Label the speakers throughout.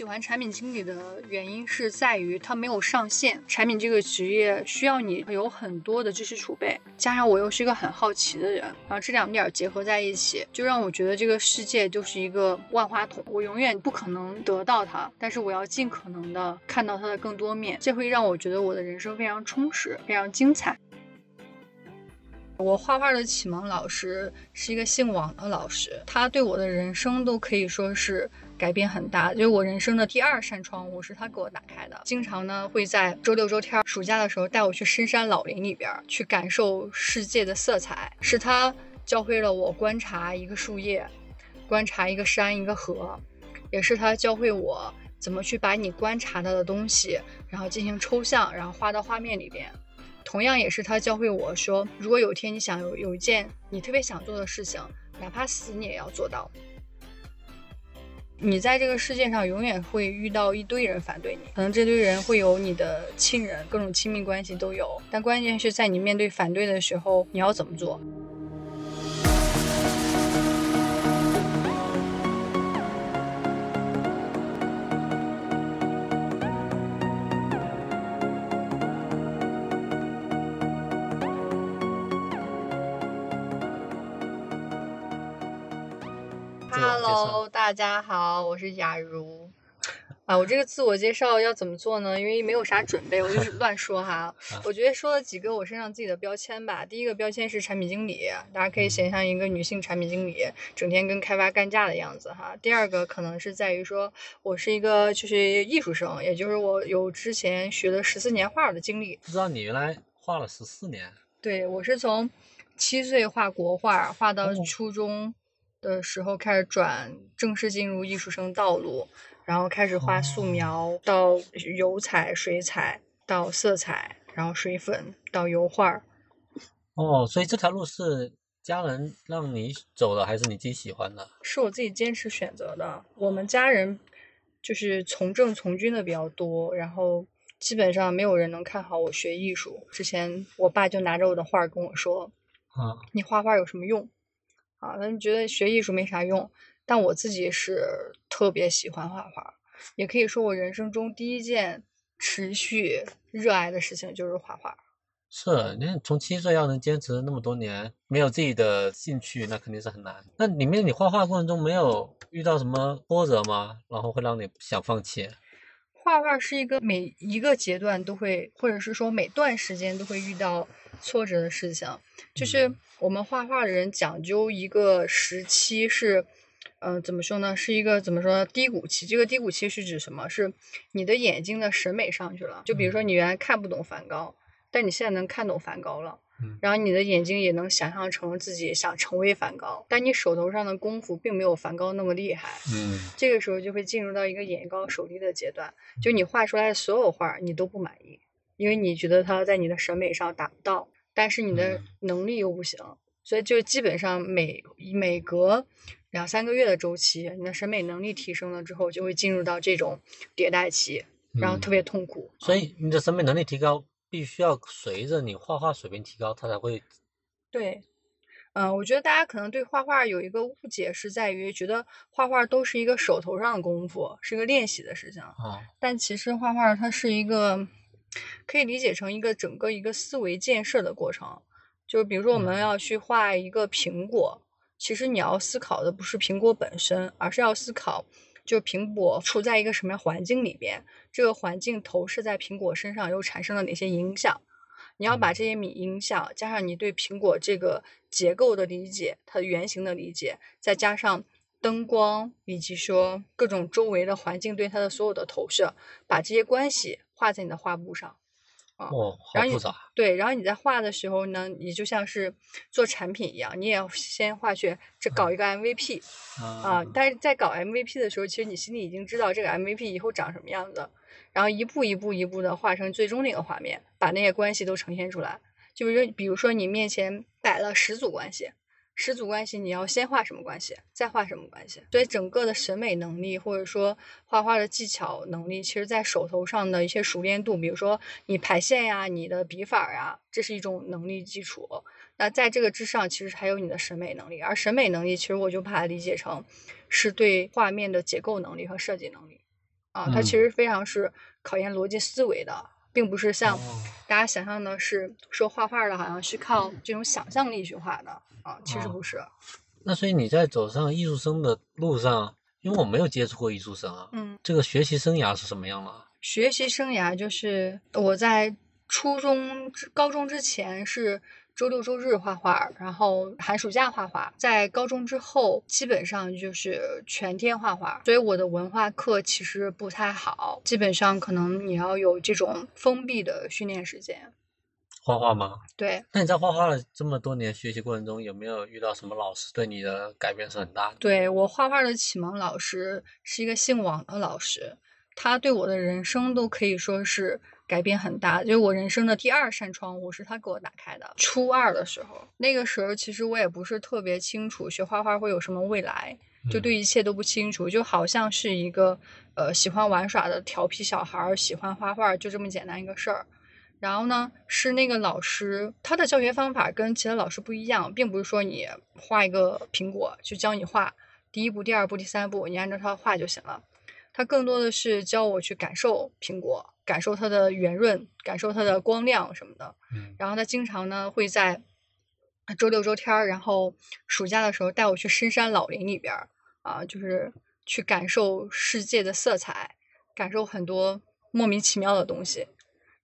Speaker 1: 喜欢产品经理的原因是在于它没有上限。产品这个职业需要你有很多的知识储备，加上我又是一个很好奇的人，然后这两点结合在一起，就让我觉得这个世界就是一个万花筒，我永远不可能得到它，但是我要尽可能的看到它的更多面，这会让我觉得我的人生非常充实，非常精彩。我画画的启蒙老师是一个姓王的老师，他对我的人生都可以说是改变很大。就是我人生的第二扇窗户是他给我打开的。经常呢会在周六周天、暑假的时候带我去深山老林里边去感受世界的色彩。是他教会了我观察一个树叶，观察一个山、一个河，也是他教会我怎么去把你观察到的东西，然后进行抽象，然后画到画面里边。同样也是他教会我说，如果有一天你想有有一件你特别想做的事情，哪怕死你也要做到。你在这个世界上永远会遇到一堆人反对你，可能这堆人会有你的亲人，各种亲密关系都有。但关键是在你面对反对的时候，你要怎么做？Hello，大家好，我是雅茹。啊，我这个自我介绍要怎么做呢？因为没有啥准备，我就是 乱说哈。我觉得说了几个我身上自己的标签吧。第一个标签是产品经理，大家可以想象一个女性产品经理整天跟开发干架的样子哈。第二个可能是在于说我是一个就是艺术生，也就是我有之前学了十四年画的经历。
Speaker 2: 不知道你原来画了十四年？
Speaker 1: 对，我是从七岁画国画，画到初中。的时候开始转正式进入艺术生道路，然后开始画素描，到油彩、水彩，到色彩，然后水粉，到油画。
Speaker 2: 哦，所以这条路是家人让你走的，还是你自己喜欢的？
Speaker 1: 是我自己坚持选择的。我们家人就是从政从军的比较多，然后基本上没有人能看好我学艺术。之前我爸就拿着我的画跟我说：“
Speaker 2: 啊，
Speaker 1: 你画画有什么用？”啊，那你觉得学艺术没啥用，但我自己是特别喜欢画画，也可以说我人生中第一件持续热爱的事情就是画画。
Speaker 2: 是，你从七岁要能坚持那么多年，没有自己的兴趣，那肯定是很难。那里面你画画过程中没有遇到什么波折吗？然后会让你想放弃？
Speaker 1: 画画是一个每一个阶段都会，或者是说每段时间都会遇到挫折的事情，就是。我们画画的人讲究一个时期是，嗯，怎么说呢？是一个怎么说低谷期？这个低谷期是指什么？是你的眼睛的审美上去了。就比如说你原来看不懂梵高，但你现在能看懂梵高了。然后你的眼睛也能想象成自己想成为梵高，但你手头上的功夫并没有梵高那么厉害。
Speaker 2: 嗯。
Speaker 1: 这个时候就会进入到一个眼高手低的阶段，就你画出来的所有画你都不满意，因为你觉得它在你的审美上达不到。但是你的能力又不行，所以就基本上每每隔两三个月的周期，你的审美能力提升了之后，就会进入到这种迭代期，然后特别痛苦。
Speaker 2: 所以你的审美能力提高，必须要随着你画画水平提高，它才会。
Speaker 1: 对，嗯，我觉得大家可能对画画有一个误解，是在于觉得画画都是一个手头上的功夫，是个练习的事情。
Speaker 2: 啊。
Speaker 1: 但其实画画它是一个。可以理解成一个整个一个思维建设的过程，就是比如说我们要去画一个苹果，其实你要思考的不是苹果本身，而是要思考，就是苹果处在一个什么样环境里边，这个环境投射在苹果身上又产生了哪些影响？你要把这些米影响加上你对苹果这个结构的理解，它的原型的理解，再加上灯光以及说各种周围的环境对它的所有的投射，把这些关系。画在你的画布上，啊，然后你对，然后你在画的时候呢，你就像是做产品一样，你也要先画去这搞一个 MVP，啊，但是在搞 MVP 的时候，其实你心里已经知道这个 MVP 以后长什么样子，然后一步一步一步的画成最终那个画面，把那些关系都呈现出来。就比如，比如说你面前摆了十组关系。十组关系，你要先画什么关系，再画什么关系？所以整个的审美能力，或者说画画的技巧能力，其实在手头上的一些熟练度，比如说你排线呀、你的笔法呀，这是一种能力基础。那在这个之上，其实还有你的审美能力，而审美能力，其实我就把它理解成是对画面的结构能力和设计能力。啊，它其
Speaker 2: 嗯
Speaker 1: 实非常是考验逻辑思维的，并不是像
Speaker 2: 哦
Speaker 1: 大家想象的是说画画的好像是靠这种想象力去画的啊，其实
Speaker 2: 哦
Speaker 1: 不是。
Speaker 2: 那所以你在走上艺术生的路上，因为我没有接触过艺术生啊，
Speaker 1: 嗯，
Speaker 2: 这个学习生涯是什么样的？
Speaker 1: 学习生涯就是我在初中、之高中之前是周六周日画画，然后寒暑假画画。在高中之后，基本上就是全天画画，所以我的文化课其实不太好，基本上可能你要有这种封闭的训练时间。
Speaker 2: 画画吗？
Speaker 1: 对
Speaker 2: 那你在画画了这么多年学习过程中，有没有遇到什么老师对你的改变是很大的？
Speaker 1: 对，我画画的启蒙老师是一个姓王的老师，他对我的人生都可以说是改变很大。就是我人生的第二扇窗户是他给我打开的。初二的时候，那个时候其实我也不是特别清楚学画画会有什么未来，就
Speaker 2: 嗯
Speaker 1: 对一切都不清楚，就好像是一个呃喜欢玩耍的调皮小孩儿，喜欢画画，就这么简单一个事儿。然后呢，是那个老师，他的教学方法跟其他老师不一样，并不是说你画一个苹果就教你画第一步、第二步、第三步，你按照他画就行了。他更多的是教我去感受苹果，感受它的圆润，感受它的光亮什么的。
Speaker 2: 嗯
Speaker 1: 然后他经常呢会在周六周天儿，然后暑假的时候带我去深山老林里边儿啊，就是去感受世界的色彩，感受很多莫名其妙的东西。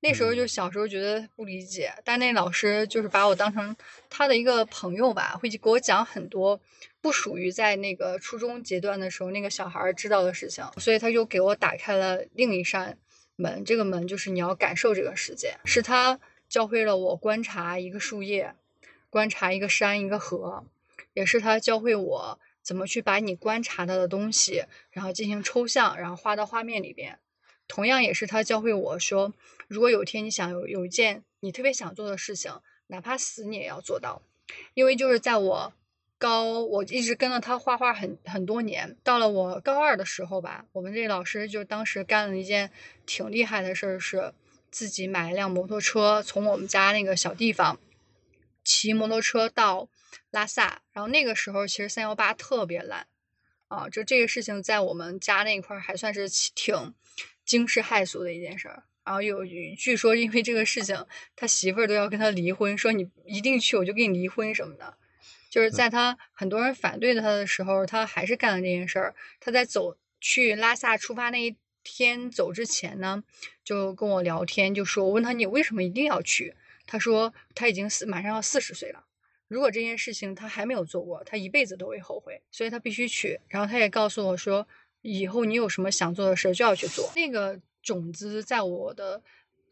Speaker 1: 那时候就
Speaker 2: 嗯
Speaker 1: 小时候觉得不理解，但那老师就是把我当成他的一个朋友吧，会给我讲很多不属于在那个初中阶段的时候那个小孩知道的事情，所以他就给我打开了另一扇门。这个门就是你要感受这个世界，是他教会了我观察一个树叶，观察一个山一个河，也是他教会我怎么去把你观察到的东西，然后进行抽象，然后画到画面里边。同样也是他教会我说，如果有一天你想有有一件你特别想做的事情，哪怕死你也要做到。因为就是在我高，我一直跟着他画画很很多年，到了我高二的时候吧，我们这老师就当时干了一件挺厉害的事儿，是自己买了辆摩托车，从我们家那个小地方骑摩托车到拉萨，然后那个时候其实三幺八特别烂。啊，就这个事情在我们家那块儿还算是挺惊世骇俗的一件事儿。然后有据说因为这个事情，他媳妇儿都要跟他离婚，说你一定去，我就跟你离婚什么的。就是在他很多人反对他的时候，他还是干了这件事儿。他在走去拉萨出发那一天走之前呢，就跟我聊天，就说我问他你为什么一定要去？他说他已经四马上要四十岁了。如果这件事情他还没有做过，他一辈子都会后悔，所以他必须去。然后他也告诉我说，以后你有什么想做的事就要去做。那个种子在我的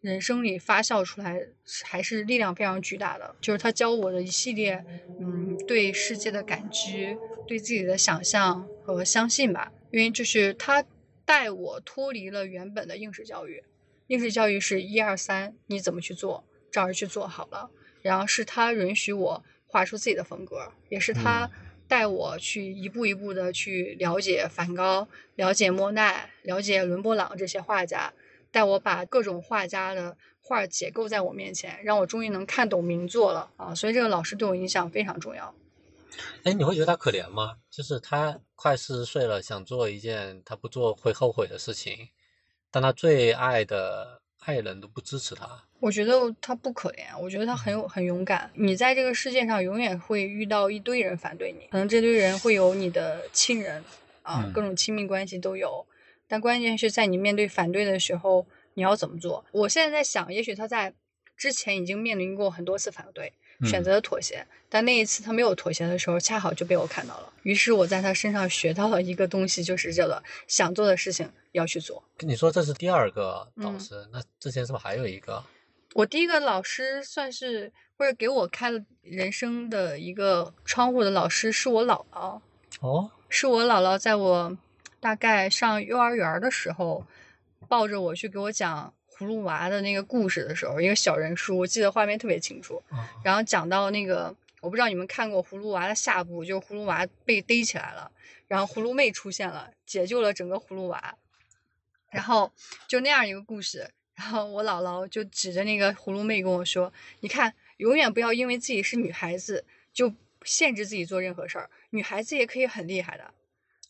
Speaker 1: 人生里发酵出来，还是力量非常巨大的。就是他教我的一系列，嗯，对世界的感知，对自己的想象和相信吧。因为就是他带我脱离了原本的应试教育，应试教育是一二三，你怎么去做，照着去做好了。然后是他允许我。画出自己的风格，也是他带我去一步一步的去了解梵高、了解莫奈、了解伦勃朗这些画家，带我把各种画家的画解构在我面前，让我终于能看懂名作了啊！所以这个老师对我影响非常重要。
Speaker 2: 哎，你会觉得他可怜吗？就是他快四十岁了，想做一件他不做会后悔的事情，但他最爱的爱人都不支持他。
Speaker 1: 我觉得他不可怜，我觉得他很有很勇敢。你在这个世界上永远会遇到一堆人反对你，可能这堆人会有你的亲人啊，
Speaker 2: 嗯
Speaker 1: 各种亲密关系都有。但关键是在你面对反对的时候，你要怎么做？我现在在想，也许他在之前已经面临过很多次反对，选
Speaker 2: 嗯
Speaker 1: 择了妥协，但那一次他没有妥协的时候，恰好就被我看到了。于是我在他身上学到了一个东西，就是叫做想做的事情要去做。
Speaker 2: 跟你说这是第二个导
Speaker 1: 嗯
Speaker 2: 师，那之前是不是还有一个？
Speaker 1: 我第一个老师算是或者给我开了人生的一个窗户的老师，是我姥姥。
Speaker 2: 哦，
Speaker 1: 是我姥姥在我大概上幼儿园的时候，抱着我去给我讲葫芦娃的那个故事的时候，一个小人书，我记得画面特别清楚。
Speaker 2: 哦
Speaker 1: 然后讲到那个，我不知道你们看过葫芦娃的下部，就是葫芦娃被逮起来了，然后葫芦妹出现了，解救了整个葫芦娃，然后就那样一个故事。然后我姥姥就指着那个葫芦妹跟我说：“你看，永远不要因为自己是女孩子就限制自己做任何事儿，女孩子也可以很厉害的。”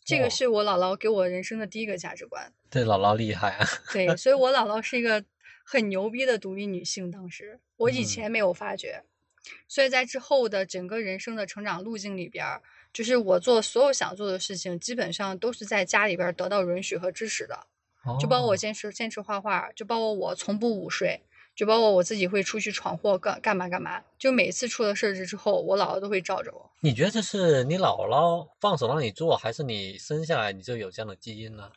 Speaker 1: 这个是我姥姥给我人生的第一个价值观。
Speaker 2: 这姥姥厉害啊！
Speaker 1: 对，所以我姥姥是一个很牛逼的独立女性。当时我以
Speaker 2: 嗯
Speaker 1: 前没有发觉，所以在之后的整个人生的成长路径里边儿，就是我做所有想做的事情，基本上都是在家里边儿得到允许和支持的。就包括我
Speaker 2: 哦
Speaker 1: 坚持坚持画画，就包括我从不午睡，就包括我自己会出去闯祸干干嘛干嘛。就每次出了事儿之后，我姥姥都会罩着我。
Speaker 2: 你觉得这是你姥姥放手让你做，还是你生下来你就有这样的基因呢？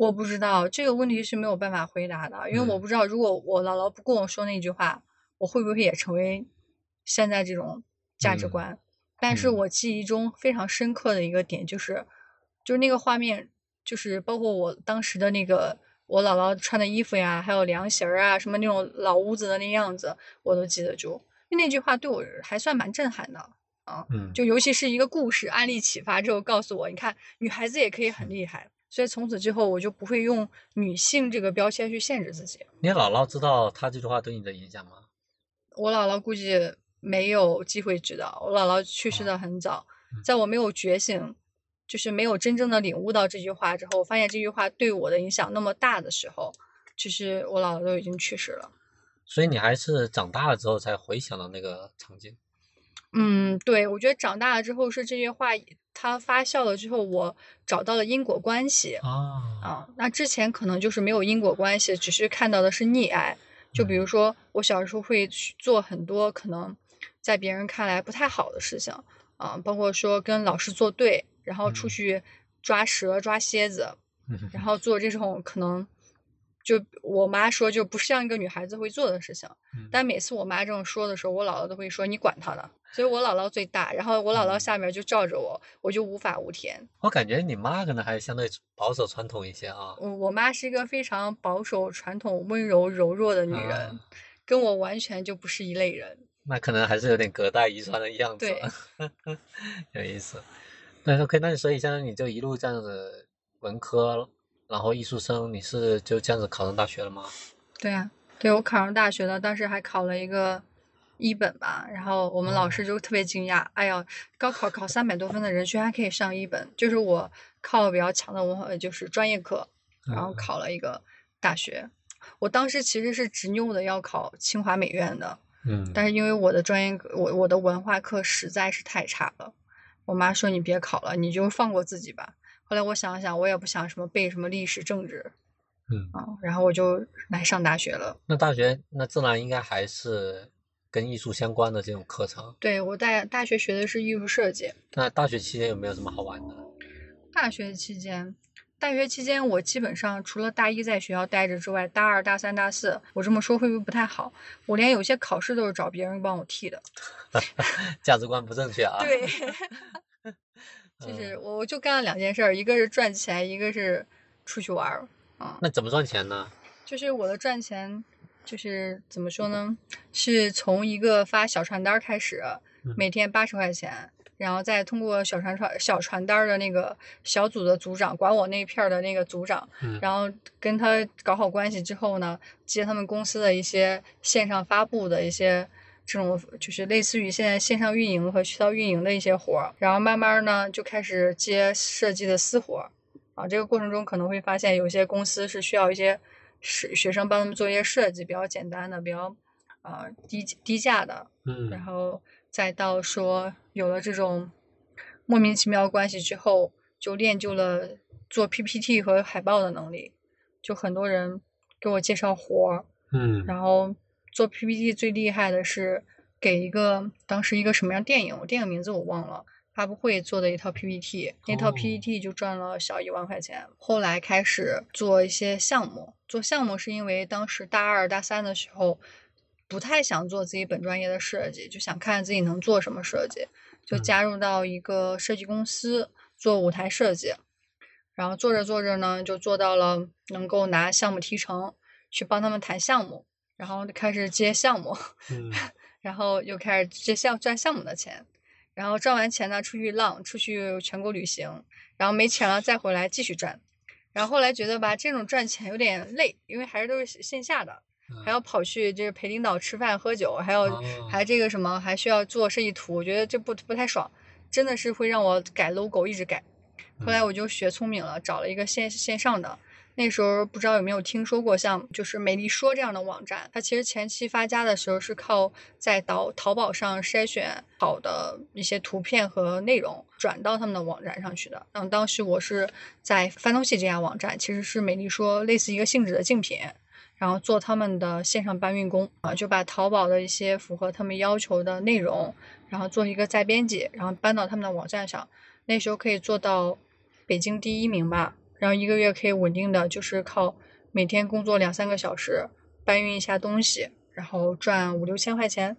Speaker 1: 我不知道这个问题是没有办法回答的，因为我
Speaker 2: 嗯
Speaker 1: 不知道如果我姥姥不跟我说那句话，我会不会也成为现在这种价值
Speaker 2: 嗯
Speaker 1: 观？但是
Speaker 2: 嗯
Speaker 1: 我记忆中非常深刻的一个点就是，就是那个画面，就是包括我当时的那个我姥姥穿的衣服呀，还有凉席儿啊，什么那种老屋子的那样子，我都记得住。那句话对我还算蛮震撼的啊，
Speaker 2: 嗯，
Speaker 1: 就尤其是一个故事案例启发之后，告诉我，你看女孩子也可以很厉害。所以从此之后，我就不会用女性这个标签去限制自己。
Speaker 2: 你姥姥知道她这句话对你的影响吗？
Speaker 1: 我姥姥估计没有机会知道，我姥姥去世的很早，
Speaker 2: 嗯
Speaker 1: 在我没有觉醒，就是没有真正的领悟到这句话之后，发现这句话对我的影响那么大的时候，其实我姥姥都已经去世了。
Speaker 2: 所以你还是长大了之后才回想到那个场景。
Speaker 1: 嗯，对，我觉得长大了之后是这句话它发酵了之后，我找到了因果关系。
Speaker 2: 啊，
Speaker 1: 啊，那之前可能就是没有因果关系，只是看到的是溺爱。就比如说，我小时候会去做很多可能在别人看来不太好的事情啊，包括说跟老师作对，然后出
Speaker 2: 嗯
Speaker 1: 去抓蛇、抓蝎子，
Speaker 2: 嗯
Speaker 1: 然后做这种可能就我妈说就不像一个女孩子会做的事情。
Speaker 2: 嗯
Speaker 1: 但每次我妈这么说的时候，我姥姥都会说你管她呢。所以我姥姥最大，然后我姥姥
Speaker 2: 嗯
Speaker 1: 下面就罩着我，我就无法无天。
Speaker 2: 我感觉你妈可能还相对保守传统一些啊。
Speaker 1: 我我妈是一个非常保守、传统、温柔、柔弱的女人，
Speaker 2: 啊
Speaker 1: 跟我完全就不是一类人。
Speaker 2: 那可能还是有点隔代遗传的样子，
Speaker 1: 对
Speaker 2: 有意思。那 OK，那所以现在你就一路这样子文科，然后艺术生，你是就这样子考上大学了吗？
Speaker 1: 对啊，对我考上大学了，当时还考了一个一本吧，然后我们老师就特别惊讶，哎呀，高考考三百多分的人居然可以上一本，就是我靠比较强的文化，就是专业课，然后
Speaker 2: 嗯
Speaker 1: 考了一个大学。我当时其实是执拗的要考清华美院的，
Speaker 2: 嗯，
Speaker 1: 但是因为我的专业课，我我的文化课实在是太差了，我妈说你别考了，你就放过自己吧。后来我想了想，我也不想什么背什么历史政治
Speaker 2: 嗯，
Speaker 1: 啊，然后我就来上大学了。
Speaker 2: 那大学那自然应该还是跟艺术相关的这种课程。
Speaker 1: 对我大大学学的是艺术设计，
Speaker 2: 那大学期间有没有什么好玩的？
Speaker 1: 大学期间。大学期间，我基本上除了大一在学校待着之外，大二、大三、大四，我这么说会不会不太好？我连有些考试都是找别人帮我替的。
Speaker 2: 价值观不正确啊。
Speaker 1: 对，就是我我就干了两件事儿，一个是赚钱，一个是出去玩儿。啊、
Speaker 2: 那怎么赚钱呢？
Speaker 1: 就是我的赚钱，就是怎么说呢？是从一个发小传单儿开始，
Speaker 2: 嗯
Speaker 1: 每天八十块钱，然后再通过小传传小传单儿的那个小组的组长，管我那片儿的那个组长，
Speaker 2: 嗯
Speaker 1: 然后跟他搞好关系之后呢，接他们公司的一些线上发布的一些。这种就是类似于现在线上运营和渠道运营的一些活儿，然后慢慢呢就开始接设计的私活儿，啊，这个过程中可能会发现有些公司是需要一些学学生帮他们做一些设计，比较简单的，比较呃低低价的，嗯然
Speaker 2: 嗯。
Speaker 1: 后再到说有了这种莫名其妙关系之后，就练就了做 PPT 和海报的能力，就很多人给我介绍活儿，
Speaker 2: 嗯。
Speaker 1: 然后做 PPT 最厉害的是给一个当时一个什么样电影，我电影名字我忘了。发布会做的一套 PPT，那套
Speaker 2: 哦
Speaker 1: PPT 就赚了小一万块钱。后来开始做一些项目，做项目是因为当时大二大三的时候，不太想做自己本专业的设计，就想看自己能做什么设计，就
Speaker 2: 嗯
Speaker 1: 加入到一个设计公司做舞台设计。然后做着做着呢，就做到了能够拿项目提成，去帮他们谈项目，然后开始接项目，
Speaker 2: 嗯
Speaker 1: 然后又开始接项赚项目的钱，然后赚完钱呢，出去浪，出去全国旅行，然后没钱了再回来继续赚，然后后来觉得吧，这种赚钱有点累，因为还是都是线下的，还要跑去就是陪领导吃饭喝酒，还要、
Speaker 2: 哦
Speaker 1: 还这个什么，还需要做设计图，我觉得这不不太爽，真的是会让我改 logo，一直改。后来我就学聪明了，找了一个线线上的。那时候不知道有没有听说过像就是美丽说这样的网站，它其实前期发家的时候是靠在淘淘宝上筛选好的一些图片和内容转到他们的网站上去的。然后当时我是在翻东西这家网站，其实是美丽说类似一个性质的竞品，然后做他们的线上搬运工啊，就把淘宝的一些符合他们要求的内容，然后做一个再编辑，然后搬到他们的网站上。那时候可以做到北京第一名吧。然后一个月可以稳定的就是靠每天工作两三个小时搬运一下东西，然后赚五六千块钱。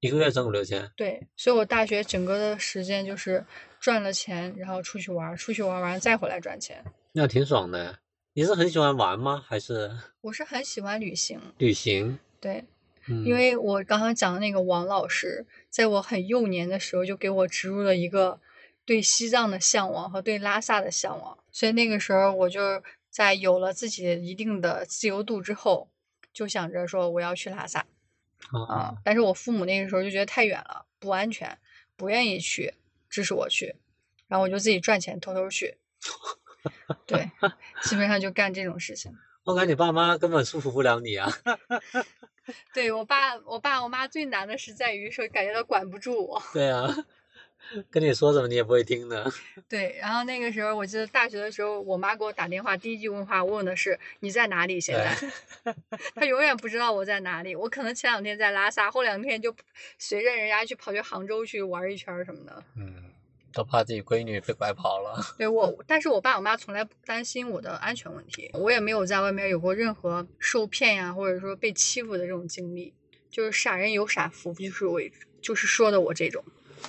Speaker 2: 一个月挣五六千？
Speaker 1: 对，所以我大学整个的时间就是赚了钱，然后出去玩，出去玩完再回来赚钱。
Speaker 2: 那挺爽的。你是很喜欢玩吗？还是？
Speaker 1: 我是很喜欢旅行。
Speaker 2: 旅行？
Speaker 1: 对，因为我刚刚讲的那个王老师，在我很幼年的时候就给我植入了一个。对西藏的向往和对拉萨的向往，所以那个时候我就在有了自己一定的自由度之后，就想着说我要去拉萨啊。但是我父母那个时候就觉得太远了，不安全，不愿意去支持我去，然后我就自己赚钱偷偷去。对，基本上就干这种事情。
Speaker 2: 我感觉你爸妈根本束缚不了你啊。
Speaker 1: 对我爸，我爸我妈最难的是在于说感觉到管不住我。
Speaker 2: 对啊。跟你说什么你也不会听的。
Speaker 1: 对，然后那个时候我记得大学的时候，我妈给我打电话，第一句问话问的是你在哪里？现在，她永远不知道我在哪里。我可能前两天在拉萨，后两天就随着人家去跑去杭州去玩一圈什么的。
Speaker 2: 嗯，都怕自己闺女被拐跑了。
Speaker 1: 对我，但是我爸我妈从来不担心我的安全问题，我也没有在外面有过任何受骗呀，或者说被欺负的这种经历。就是傻人有傻福，就是我，就是说的我这种。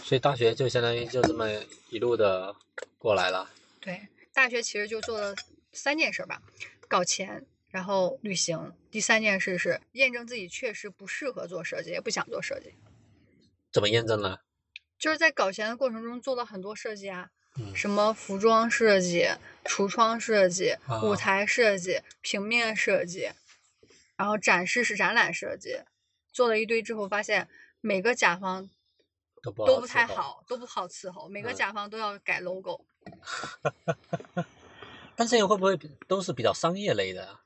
Speaker 2: 所以大学就相当于就这么一路的过来了。
Speaker 1: 对，大学其实就做了三件事吧，搞钱，然后旅行。第三件事是验证自己确实不适合做设计，也不想做设计。
Speaker 2: 怎么验证呢？
Speaker 1: 就是在搞钱的过程中做了很多设计啊，什么服装设计、橱窗设计、舞台设计、平面设计，然后展示是展览设计，做了一堆之后，发现每个甲方。都不太好，都不好伺候。每个甲方都要改 logo。
Speaker 2: 但这个会不会都是比较商业类的？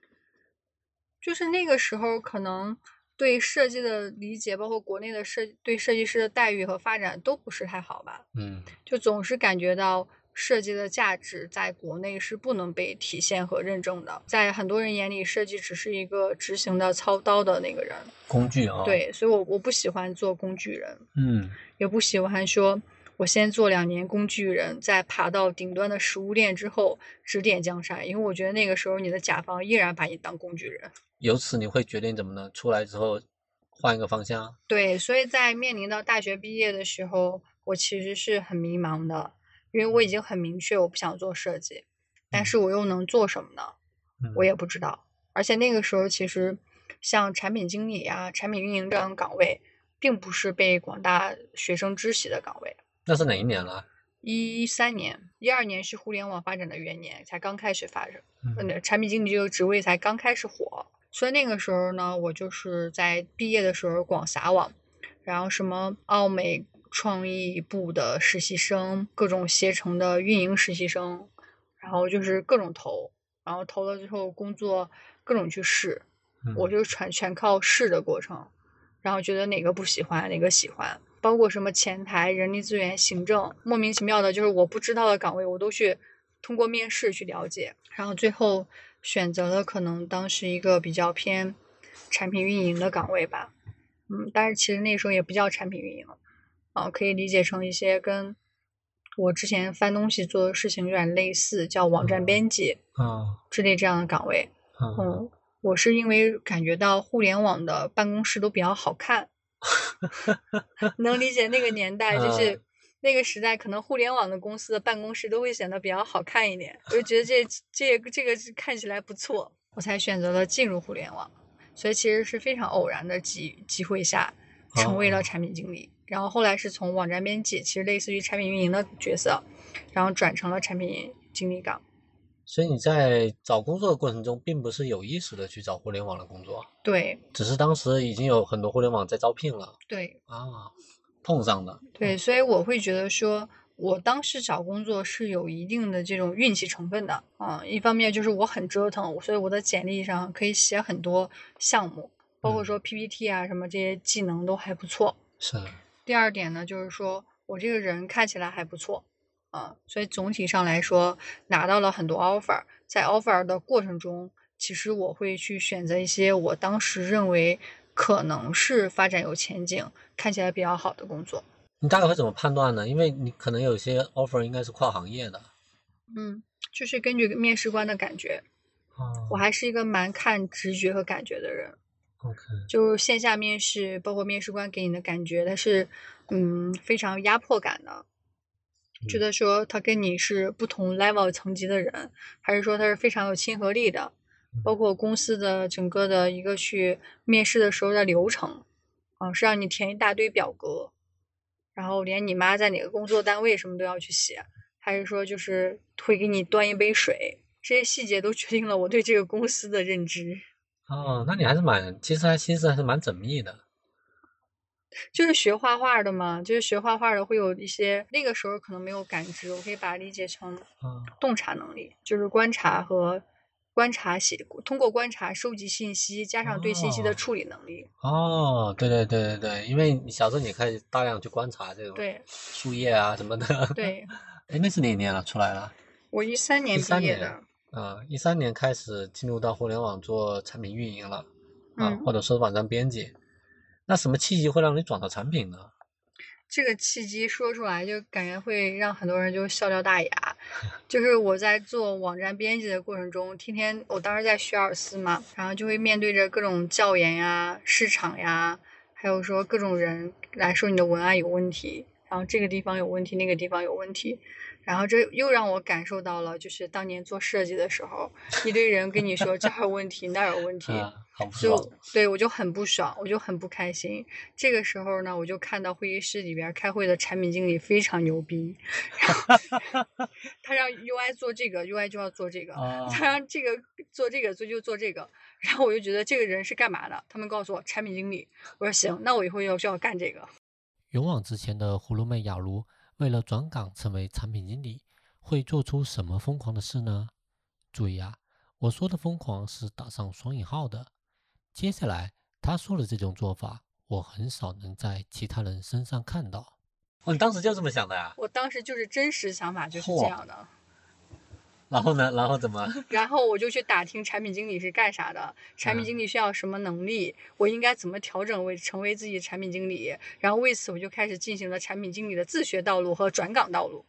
Speaker 1: 就是那个时候可能对设计的理解，包括国内的设对设计师的待遇和发展都不是太好吧？
Speaker 2: 嗯，
Speaker 1: 就总是感觉到。设计的价值在国内是不能被体现和认证的，在很多人眼里，设计只是一个执行的操刀的那个人
Speaker 2: 工具啊。
Speaker 1: 对，所以我我不喜欢做工具人，
Speaker 2: 嗯，
Speaker 1: 也不喜欢说我先做两年工具人，再爬到顶端的食物链之后指点江山，因为我觉得那个时候你的甲方依然把你当工具人。
Speaker 2: 由此你会决定怎么呢？出来之后换一个方向？
Speaker 1: 对，所以在面临到大学毕业的时候，我其实是很迷茫的。因为我已经很明确我不想做设计，但是我又能做什么呢？我也不知道。而且那个时候其实像产品经理啊、产品运营这样的岗位，并不是被广大学生知悉的岗位。
Speaker 2: 那是哪一年了？
Speaker 1: 一三年、一二年是互联网发展的元年，才刚开始发展。嗯，产品经理这个职位才刚开始火，所以那个时候呢，我就是在毕业的时候广撒网，然后什么奥美。创意部的实习生，各种携程的运营实习生，然后就是各种投，然后投了之后工作各种去试，我就全全靠试的过程，然后觉得哪个不喜欢哪个喜欢，包括什么前台、人力资源、行政，莫名其妙的就是我不知道的岗位，我都去通过面试去了解，然后最后选择了可能当时一个比较偏产品运营的岗位吧，嗯，但是其实那时候也不叫产品运营。啊，可以理解成一些跟我之前翻东西做的事情有点类似，叫网站编辑
Speaker 2: 啊
Speaker 1: 之类这样的岗位。嗯，我是因为感觉到互联网的办公室都比较好看，能理解那个年代，就是那个时代，可能互联网的公司的办公室都会显得比较好看一点。我就觉得这这这个看起来不错，我才选择了进入互联网。所以其实是非常偶然的机机会下，成为了产品经理。然后后来是从网站编辑，其实类似于产品运营的角色，然后转成了产品经理岗。
Speaker 2: 所以你在找工作的过程中，并不是有意识的去找互联网的工作。
Speaker 1: 对。
Speaker 2: 只是当时已经有很多互联网在招聘了。
Speaker 1: 对。
Speaker 2: 啊，碰上的。
Speaker 1: 对，所以我会觉得说，我当时找工作是有一定的这种运气成分的啊、一方面就是我很折腾，所以我的简历上可以写很多项目，包括
Speaker 2: 嗯
Speaker 1: 说 PPT 啊什么这些技能都还不错。
Speaker 2: 是，
Speaker 1: 第二点呢，就是说我这个人看起来还不错啊，所以总体上来说拿到了很多 offer，在 offer 的过程中，其实我会去选择一些我当时认为可能是发展有前景、看起来比较好的工作。
Speaker 2: 你大概会怎么判断呢？因为你可能有些 offer 应该是跨行业的。
Speaker 1: 嗯，就是根据面试官的感觉，
Speaker 2: 哦
Speaker 1: 我还是一个蛮看直觉和感觉的人。
Speaker 2: OK，
Speaker 1: 就是线下面试，包括面试官给你的感觉，他是嗯非常压迫感的，觉
Speaker 2: 嗯。
Speaker 1: 得说他跟你是不同 level 层级的人，还是说他是非常有亲和力的，包括公司的整个的一个去面试的时候的流程，啊，是让你填一大堆表格，然后连你妈在哪个工作单位什么都要去写，还是说就是会给你端一杯水，这些细节都决定了我对这个公司的认知。
Speaker 2: 哦，那你还是蛮，其实还心思还是蛮缜密的。
Speaker 1: 就是学画画的嘛，就是学画画的会有一些那个时候可能没有感知，我可以把它理解成
Speaker 2: 嗯
Speaker 1: 洞察能力，就是观察和观察写，通过观察收集信息，加上对信息的
Speaker 2: 哦
Speaker 1: 处理能力。
Speaker 2: 哦，对对对对对，因为你小时候你可以大量去观察这种
Speaker 1: 对
Speaker 2: 树叶啊什么的。
Speaker 1: 对，
Speaker 2: 哎，那是哪一年了？出来了？
Speaker 1: 我一三年
Speaker 2: 13年
Speaker 1: 毕业的，
Speaker 2: 啊，一三年开始进入到互联网做产品运营了，啊，
Speaker 1: 嗯
Speaker 2: 或者说网站编辑。那什么契机会让你转到产品呢？
Speaker 1: 这个契机说出来就感觉会让很多人就笑掉大牙。就是我在做网站编辑的过程中，天天我当时在学尔斯嘛，然后就会面对着各种教研呀、市场呀，还有说各种人来说你的文案有问题，然后这个地方有问题，那个地方有问题，然后这又让我感受到了，就是当年做设计的时候，一堆人跟你说这儿有问题，那儿有问题。就对我就很不爽，我就很不开心。这个时候呢，我就看到会议室里边开会的产品经理非常牛逼，然后 他让 UI 做这个，UI 就要做这个；
Speaker 2: 啊
Speaker 1: 他让这个做这个，做就做这个。然后我就觉得这个人是干嘛的？他们告诉我产品经理，我说行，那我以后要就要干这个。
Speaker 3: 勇往直前的葫芦妹雅茹，为了转岗成为产品经理，会做出什么疯狂的事呢？注意啊，我说的疯狂是打上双引号的。接下来他说的这种做法，我很少能在其他人身上看到。
Speaker 2: 哦，你当时就这么想的呀？
Speaker 1: 我当时就是真实想法就是这样的。
Speaker 2: 然后呢？然后怎么？
Speaker 1: 然后我就去打听产品经理是干啥的，产品
Speaker 2: 嗯
Speaker 1: 经理需要什么能力，我应该怎么调整为成为自己的产品经理。然后为此我就开始进行了产品经理的自学道路和转岗道路。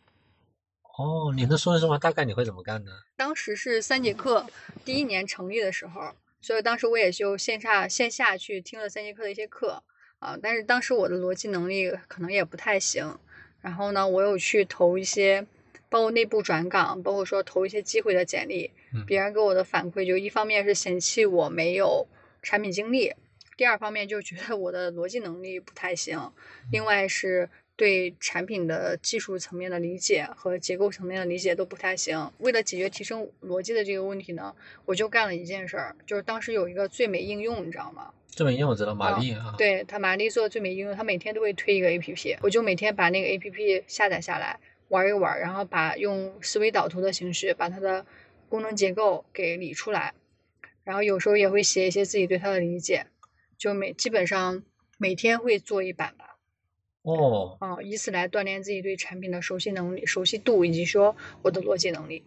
Speaker 2: 哦，你能说一说吗？大概你会怎么干呢？
Speaker 1: 当时是三节课，第一年成立的时候，所以当时我也就线下线下去听了三节课的一些课啊，但是当时我的逻辑能力可能也不太行，然后呢，我有去投一些，包括内部转岗，包括说投一些机会的简历，
Speaker 2: 嗯
Speaker 1: 别人给我的反馈就一方面是嫌弃我没有产品经历，第二方面就觉得我的逻辑能力不太行，另外是对产品的技术层面的理解和结构层面的理解都不太行。为了解决提升逻辑的这个问题呢，我就干了一件事儿，就是当时有一个最美应用，你知道吗？
Speaker 2: 最美应用我知道，玛丽啊。
Speaker 1: 对他玛丽做的最美应用，他每天都会推一个 A P P，我就每天把那个 A P P 下载下来玩一玩，然后把用思维导图的形式把它的功能结构给理出来，然后有时候也会写一些自己对它的理解，就每基本上每天会做一版吧，
Speaker 2: 哦，
Speaker 1: 啊、以此来锻炼自己对产品的熟悉能力、熟悉度以及说我的逻辑能力。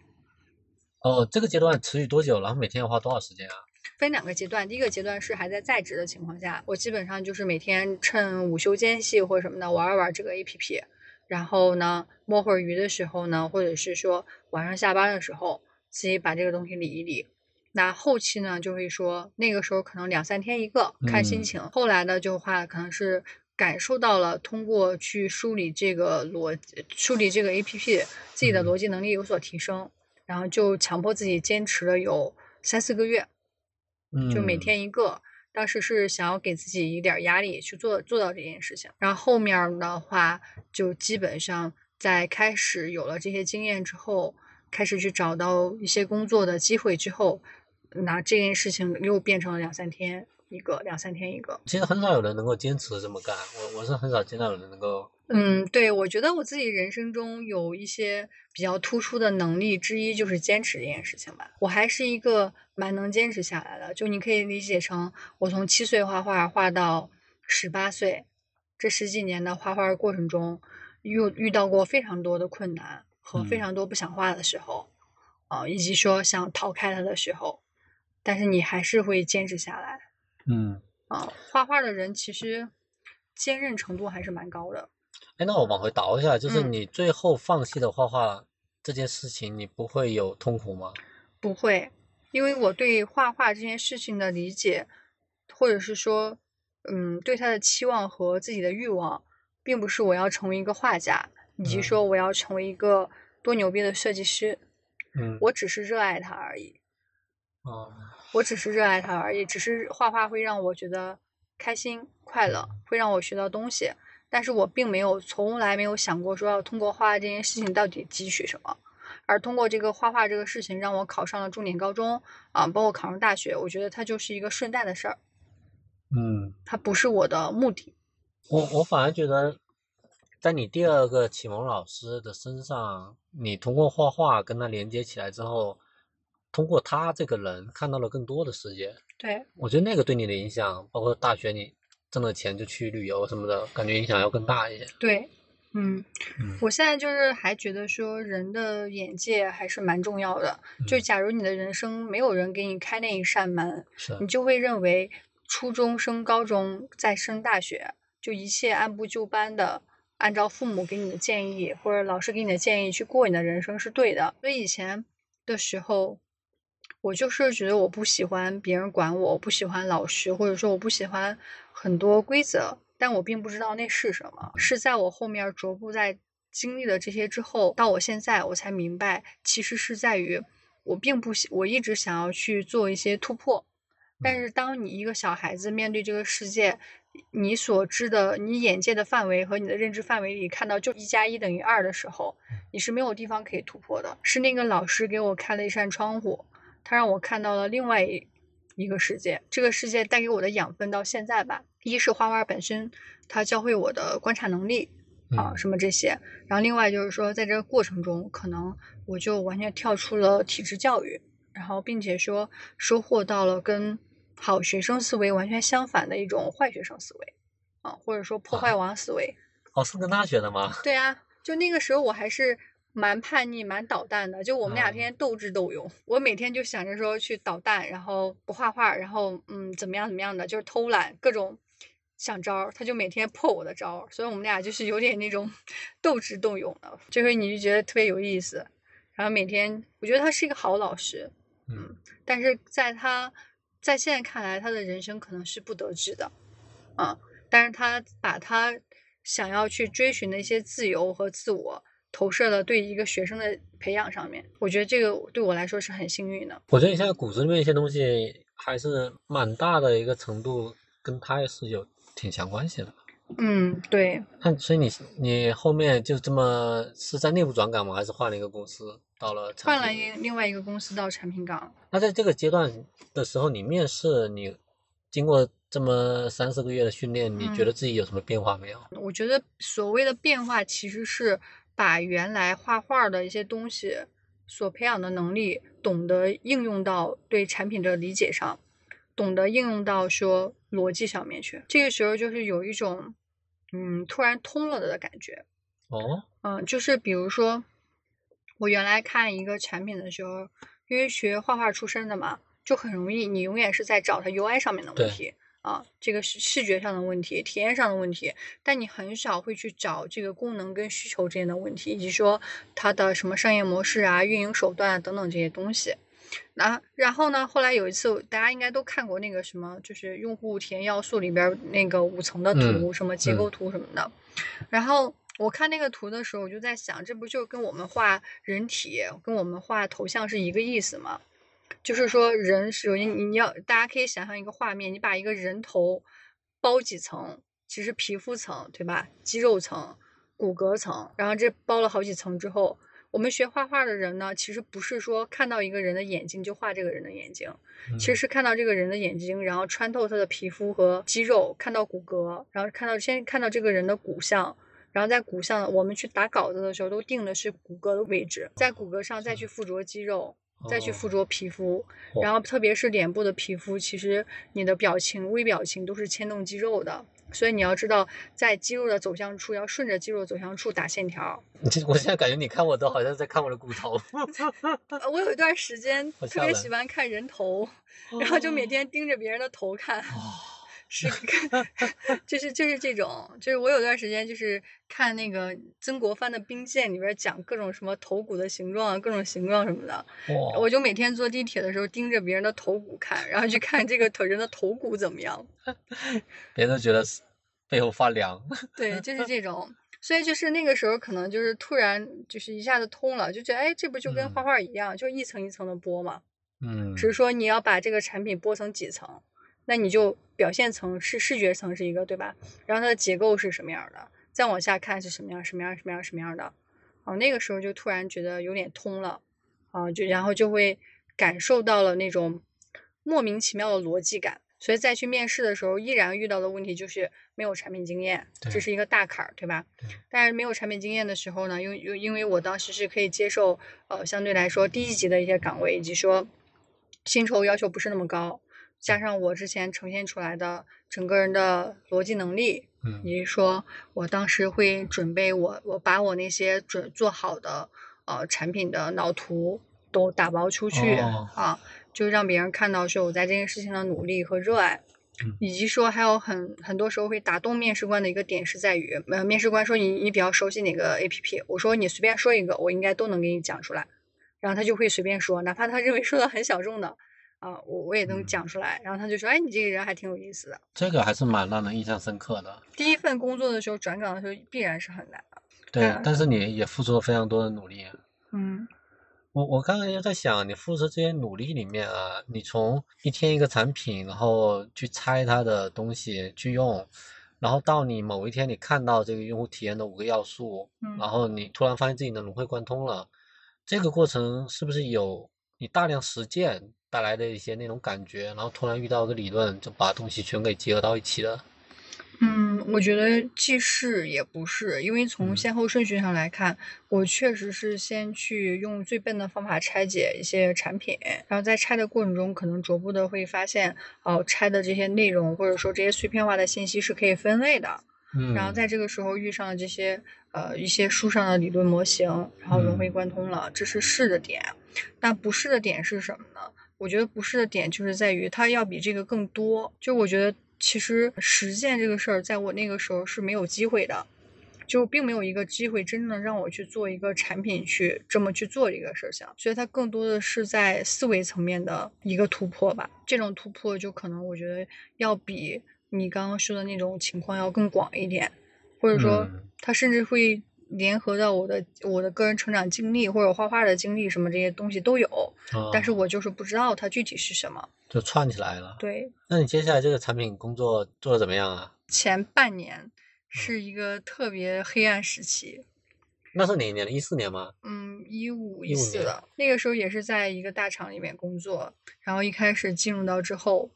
Speaker 2: 哦，这个阶段持续多久？然后每天要花多少时间啊？
Speaker 1: 分两个阶段，第一个阶段是还在在职的情况下，我基本上就是每天趁午休间隙或者什么的玩一玩这个 APP，然后呢摸会儿鱼的时候呢，或者是说晚上下班的时候，自己把这个东西理一理。那后期呢，就会说那个时候可能两三天一个，看心
Speaker 2: 嗯
Speaker 1: 情。后来呢就话可能是感受到了，通过去梳理这个逻梳理这个 APP，自己的
Speaker 2: 嗯
Speaker 1: 逻辑能力有所提升，然后就强迫自己坚持了有三四个月。
Speaker 2: 嗯，
Speaker 1: 就每天一个。当时是想要给自己一点压力去做做到这件事情，然后后面的话就基本上在开始有了这些经验之后，开始去找到一些工作的机会之后，那这件事情又变成了两三天，一个，两三天一个。
Speaker 2: 其实很少有人能够坚持这么干，我我是很少见到有人能够。
Speaker 1: 嗯，对，我觉得我自己人生中有一些比较突出的能力之一就是坚持这件事情吧。我还是一个蛮能坚持下来的，就你可以理解成我从七岁画画画到十八岁，这十几年的画画过程中，遇遇到过非常多的困难和非
Speaker 2: 嗯
Speaker 1: 常多不想画的时候，啊、以及说想逃开它的时候，但是你还是会坚持下来。
Speaker 2: 嗯，
Speaker 1: 啊、画画的人其实坚韧程度还是蛮高的。
Speaker 2: 哎，那我往回倒一下，就是
Speaker 1: 嗯
Speaker 2: 你最后放弃的画画这件事情，你不会有痛苦吗？
Speaker 1: 不会，因为我对画画这件事情的理解，或者是说，嗯，对他的期望和自己的欲望，并不是我要成为一个画家，以及
Speaker 2: 嗯
Speaker 1: 说我要成为一个多牛逼的设计师，
Speaker 2: 嗯，
Speaker 1: 我只是热爱它而已。
Speaker 2: 哦，
Speaker 1: 我只是热爱它而已，只是画画会让我觉得开心快乐，会让我学到东西，但是我并没有从来没有想过说要通过画画这件事情到底汲取什么，而通过这个画画这个事情让我考上了重点高中啊，包括考上大学，我觉得它就是一个顺带的事儿，
Speaker 2: 嗯，
Speaker 1: 它不是我的目的。
Speaker 2: 我我反而觉得，在你第二个启蒙老师的身上，你通过画画跟他连接起来之后，通过他这个人看到了更多的世界。
Speaker 1: 对，
Speaker 2: 我觉得那个对你的影响，包括大学你挣了钱就去旅游什么的，感觉影响要更大一些。
Speaker 1: 对，嗯，
Speaker 2: 嗯
Speaker 1: 我现在就是还觉得说人的眼界还是蛮重要的。就
Speaker 2: 嗯
Speaker 1: 假如你的人生没有人给你开那一扇门，
Speaker 2: 是
Speaker 1: 你就会认为初中升高中再升大学，就一切按部就班的按照父母给你的建议或者老师给你的建议去过你的人生是对的。所以以前的时候，我就是觉得我不喜欢别人管我，我不喜欢老师，或者说我不喜欢很多规则，但我并不知道那是什么。是在我后面逐步在经历了这些之后，到我现在我才明白，其实是在于我并不喜，我一直想要去做一些突破。但是，当你一个小孩子面对这个世界，你所知的、你眼界的范围和你的认知范围里看到就一加一等于二的时候，你是没有地方可以突破的。是那个老师给我开了一扇窗户，他让我看到了另外一一个世界。这个世界带给我的养分到现在吧，一是画画本身，它教会我的观察能力啊，
Speaker 2: 嗯
Speaker 1: 什么这些。然后另外就是说，在这个过程中，可能我就完全跳出了体制教育，然后并且说收获到了跟好学生思维完全相反的一种坏学生思维啊，或者说破坏王思维。
Speaker 2: 哦，是跟他学的吗？
Speaker 1: 对啊，就那个时候我还是蛮叛逆、蛮捣蛋的。就我们俩
Speaker 2: 啊
Speaker 1: 天天斗智斗勇，我每天就想着说去捣蛋，然后不画画，然后嗯怎么样怎么样的，就是偷懒各种想招儿，他就每天破我的招儿，所以我们俩就是有点那种 斗智斗勇的，这回你就觉得特别有意思。然后每天我觉得他是一个好老师，
Speaker 2: 嗯
Speaker 1: 但是在他在现在看来，他的人生可能是不得志的，啊，但是他把他想要去追寻的一些自由和自我投射了对一个学生的培养上面，我觉得这个对我来说是很幸运的。
Speaker 2: 我觉得你现在骨子里面一些东西还是蛮大的一个程度，跟他也是有挺强关系的。
Speaker 1: 嗯，对，
Speaker 2: 那所以你你后面就这么是在内部转岗吗？还是换了一个公司到了
Speaker 1: 换了另外一个公司到产品岗，
Speaker 2: 那在这个阶段的时候，你面试，你经过这么三四个月的训练，你觉
Speaker 1: 嗯
Speaker 2: 得自己有什么变化没有？
Speaker 1: 我觉得所谓的变化其实是把原来画画的一些东西所培养的能力，懂得应用到对产品的理解上，懂得应用到说逻辑上面去。这个时候就是有一种，嗯，突然通了的感觉。
Speaker 2: 哦，
Speaker 1: 嗯，就是比如说，我原来看一个产品的时候，因为学画画出身的嘛，就很容易，你永远是在找它 UI 上面的问
Speaker 2: 对
Speaker 1: 题啊，这个是视觉上的问题、体验上的问题，但你很少会去找这个功能跟需求之间的问题，以及说它的什么商业模式啊、运营手段啊等等这些东西。那然后呢？后来有一次，大家应该都看过那个什么，就是用户体验要素里边那个五层的图，
Speaker 2: 嗯
Speaker 1: 什么结构图什么的。然后我看那个图的时候，我就在想，这不就跟我们画人体、跟我们画头像是一个意思吗？就是说，人首先你你要大家可以想象一个画面，你把一个人头包几层，其实皮肤层对吧？肌肉层、骨骼层，然后这包了好几层之后，我们学画画的人呢，其实不是说看到一个人的眼睛就画这个人的眼睛，
Speaker 2: 嗯
Speaker 1: 其实是看到这个人的眼睛，然后穿透他的皮肤和肌肉，看到骨骼，然后看到先看到这个人的骨相，然后在骨相，我们去打稿子的时候都定的是骨骼的位置，在骨骼上再去附着肌肉。再去附着皮肤，
Speaker 2: 哦
Speaker 1: 然后特别是脸部的皮肤，其实你的表情、微表情都是牵动肌肉的，所以你要知道，在肌肉的走向处要顺着肌肉走向处打线条。
Speaker 2: 你 我现在感觉你看我都好像在看我的骨头。
Speaker 1: 呃我有一段时间特别喜欢看人头，然后就每天盯着别人的头看。是看，就是就是这种，就是我有段时间就是看那个曾国藩的兵谏里边讲各种什么头骨的形状啊，各种形状什么的，
Speaker 2: 哇
Speaker 1: 我就每天坐地铁的时候盯着别人的头骨看，然后去看这个头人的头骨怎么样。
Speaker 2: 别人都觉得背后发凉。
Speaker 1: 对，就是这种。所以就是那个时候，可能就是突然就是一下子通了，就觉得哎，这不就跟画
Speaker 2: 嗯
Speaker 1: 画一样，就一层一层的剥嘛。
Speaker 2: 嗯，
Speaker 1: 只是说你要把这个产品剥成几层，那你就表现层是视觉层是一个，对吧？然后它的结构是什么样的，再往下看是什么样，什么样，什么样，什么样的。哦，那个时候就突然觉得有点通了，啊，就然后就会感受到了那种莫名其妙的逻辑感。所以再去面试的时候，依然遇到的问题就是没有产品经验，这是一个大坎儿，对吧？
Speaker 2: 对
Speaker 1: 但是没有产品经验的时候呢，因为因因为我当时是可以接受呃相对来说低一级的一些岗位，以及说薪酬要求不是那么高，加上我之前呈现出来的整个人的逻辑能力，
Speaker 2: 嗯。
Speaker 1: 以及说我当时会准备我我把我那些准做好的呃产品的脑图都打包出去、
Speaker 2: 哦。
Speaker 1: 啊，就让别人看到说我在这件事情的努力和热爱。
Speaker 2: 嗯。
Speaker 1: 以及说还有很很多时候会打动面试官的一个点是在于，呃，面试官说你你比较熟悉哪个 A P P，我说你随便说一个，我应该都能给你讲出来，然后他就会随便说，哪怕他认为说的很小众的，啊、我我也能
Speaker 2: 嗯
Speaker 1: 讲出来，然后他就说，哎，你这个人还挺有意思的。
Speaker 2: 这个还是蛮让人印象深刻的。
Speaker 1: 第一份工作的时候转岗的时候必然是很难的，
Speaker 2: 对
Speaker 1: 嗯，
Speaker 2: 但是你也付出了非常多的努力。
Speaker 1: 嗯
Speaker 2: 我我刚刚就在想，你付出这些努力里面啊，你从一天一个产品，然后去拆它的东西去用，然后到你某一天你看到这个用户体验的五个要素，
Speaker 1: 嗯
Speaker 2: 然后你突然发现自己能融会贯通了，这个过程是不是有你大量实践带来的一些那种感觉，然后突然遇到一个理论，就把东西全给结合到一起了？
Speaker 1: 嗯，我觉得既是也不是，因为从
Speaker 2: 嗯
Speaker 1: 先后顺序上来看，我确实是先去用最笨的方法拆解一些产品，然后在拆的过程中，可能逐步的会发现，哦，拆的这些内容或者说这些碎片化的信息是可以分类的，
Speaker 2: 嗯，
Speaker 1: 然后在这个时候遇上了这些呃一些书上的理论模型，然后融会
Speaker 2: 嗯
Speaker 1: 贯通了，这是是的点。那不是的点是什么呢？我觉得不是的点就是在于它要比这个更多。就我觉得其实实践这个事儿，在我那个时候是没有机会的，就并没有一个机会真正的让我去做一个产品去这么去做这个事情。所以它更多的是在思维层面的一个突破吧。这种突破就可能我觉得要比你刚刚说的那种情况要更广一点，或者说
Speaker 2: 嗯
Speaker 1: 它甚至会联合到我的我的个人成长经历或者画画的经历什么这些东西都有，但是
Speaker 2: 哦
Speaker 1: 我就是不知道它具体是什么。
Speaker 2: 就串起来了。
Speaker 1: 对，
Speaker 2: 那你接下来这个产品工作做的怎么样啊？
Speaker 1: 前半年是一个特别黑暗时期，
Speaker 2: 那是哪一年的？一四年吗？
Speaker 1: 嗯，一五
Speaker 2: 15
Speaker 1: 一四那个时候也是在一个大厂里面工作，然后一开始进入到之后，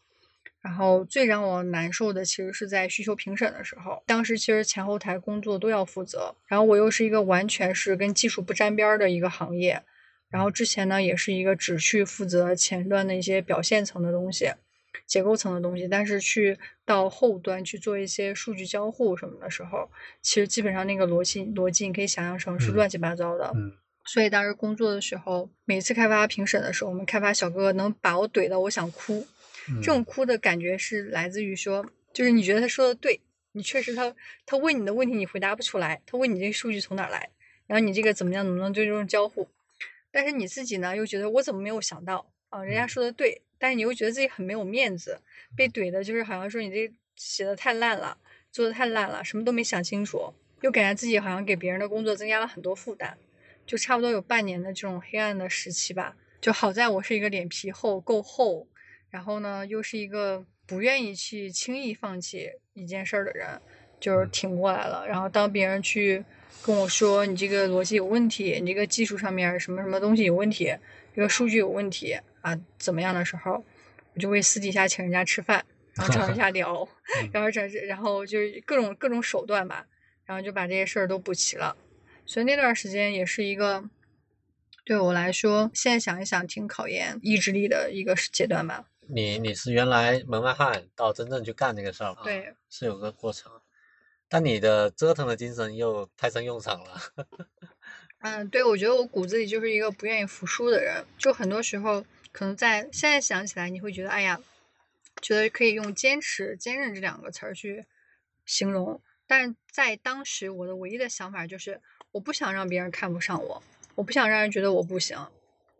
Speaker 1: 然后最让我难受的其实是在需求评审的时候，当时其实前后台工作都要负责，然后我又是一个完全是跟技术不沾边儿的一个行业，然后之前呢也是一个只去负责前端的一些表现层的东西。结构层的东西，但是去到后端去做一些数据交互什么的时候，其实基本上那个逻辑逻辑你可以想象成是
Speaker 2: 嗯
Speaker 1: 乱七八糟的。
Speaker 2: 嗯
Speaker 1: 所以当时工作的时候，每次开发评审的时候，我们开发小哥哥能把我怼到我想哭。
Speaker 2: 嗯，
Speaker 1: 这种哭的感觉是来自于说，就是你觉得他说的对，你确实他他问你的问题你回答不出来，他问你这个数据从哪来，然后你这个怎么样怎么样对这种交互，但是你自己呢又觉得我怎么没有想到啊，人家
Speaker 2: 嗯。
Speaker 1: 说的对，但是你又觉得自己很没有面子，被怼的就是好像说你这写的太烂了，做的太烂了，什么都没想清楚，又感觉自己好像给别人的工作增加了很多负担，就差不多有半年的这种黑暗的时期吧。就好在我是一个脸皮厚够厚，然后呢又是一个不愿意去轻易放弃一件事儿的人，就是挺过来了。然后当别人去跟我说你这个逻辑有问题，你这个技术上面什么什么东西有问题，这个数据有问题啊，怎么样的时候，我就会私底下请人家吃饭，然后找人 家聊，然后这然后就是各种各种手段吧，然后就把这些事儿都补齐了。所以那段时间也是一个对我来说，现在想一想挺考验意志力的一个阶段吧。
Speaker 2: 你你是原来门外汉，到真正去干这个事儿，
Speaker 1: 对，
Speaker 2: 是有个过程。但你的折腾的精神又派上用场了。
Speaker 1: 嗯，对，我觉得我骨子里就是一个不愿意服输的人。就很多时候，可能在现在想起来，你会觉得，哎呀，觉得可以用坚持、坚韧这两个词儿去形容。但在当时，我的唯一的想法就是，我不想让别人看不上我，我不想让人觉得我不行。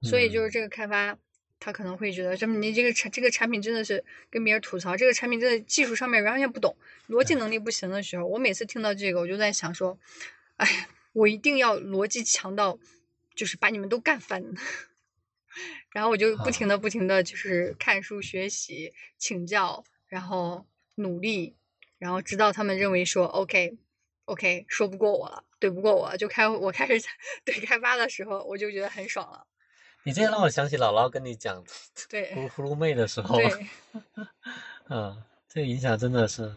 Speaker 1: 所以就是这个开发。他可能会觉得，这么你这个产这个产品真的是跟别人吐槽，这个产品真的技术上面完全不懂，逻辑能力不行的时候，我每次听到这个，我就在想说，哎呀，我一定要逻辑强到，就是把你们都干翻。然后我就不停的不停的就是看书学习请教，然后努力，然后直到他们认为说 OK OK 说不过我了，怼不过我，就开我开始 怼开发的时候，我就觉得很爽了。
Speaker 2: 你这让我想起姥姥跟你讲
Speaker 1: 对
Speaker 2: 葫葫芦妹的时候，嗯，这个影响真的是，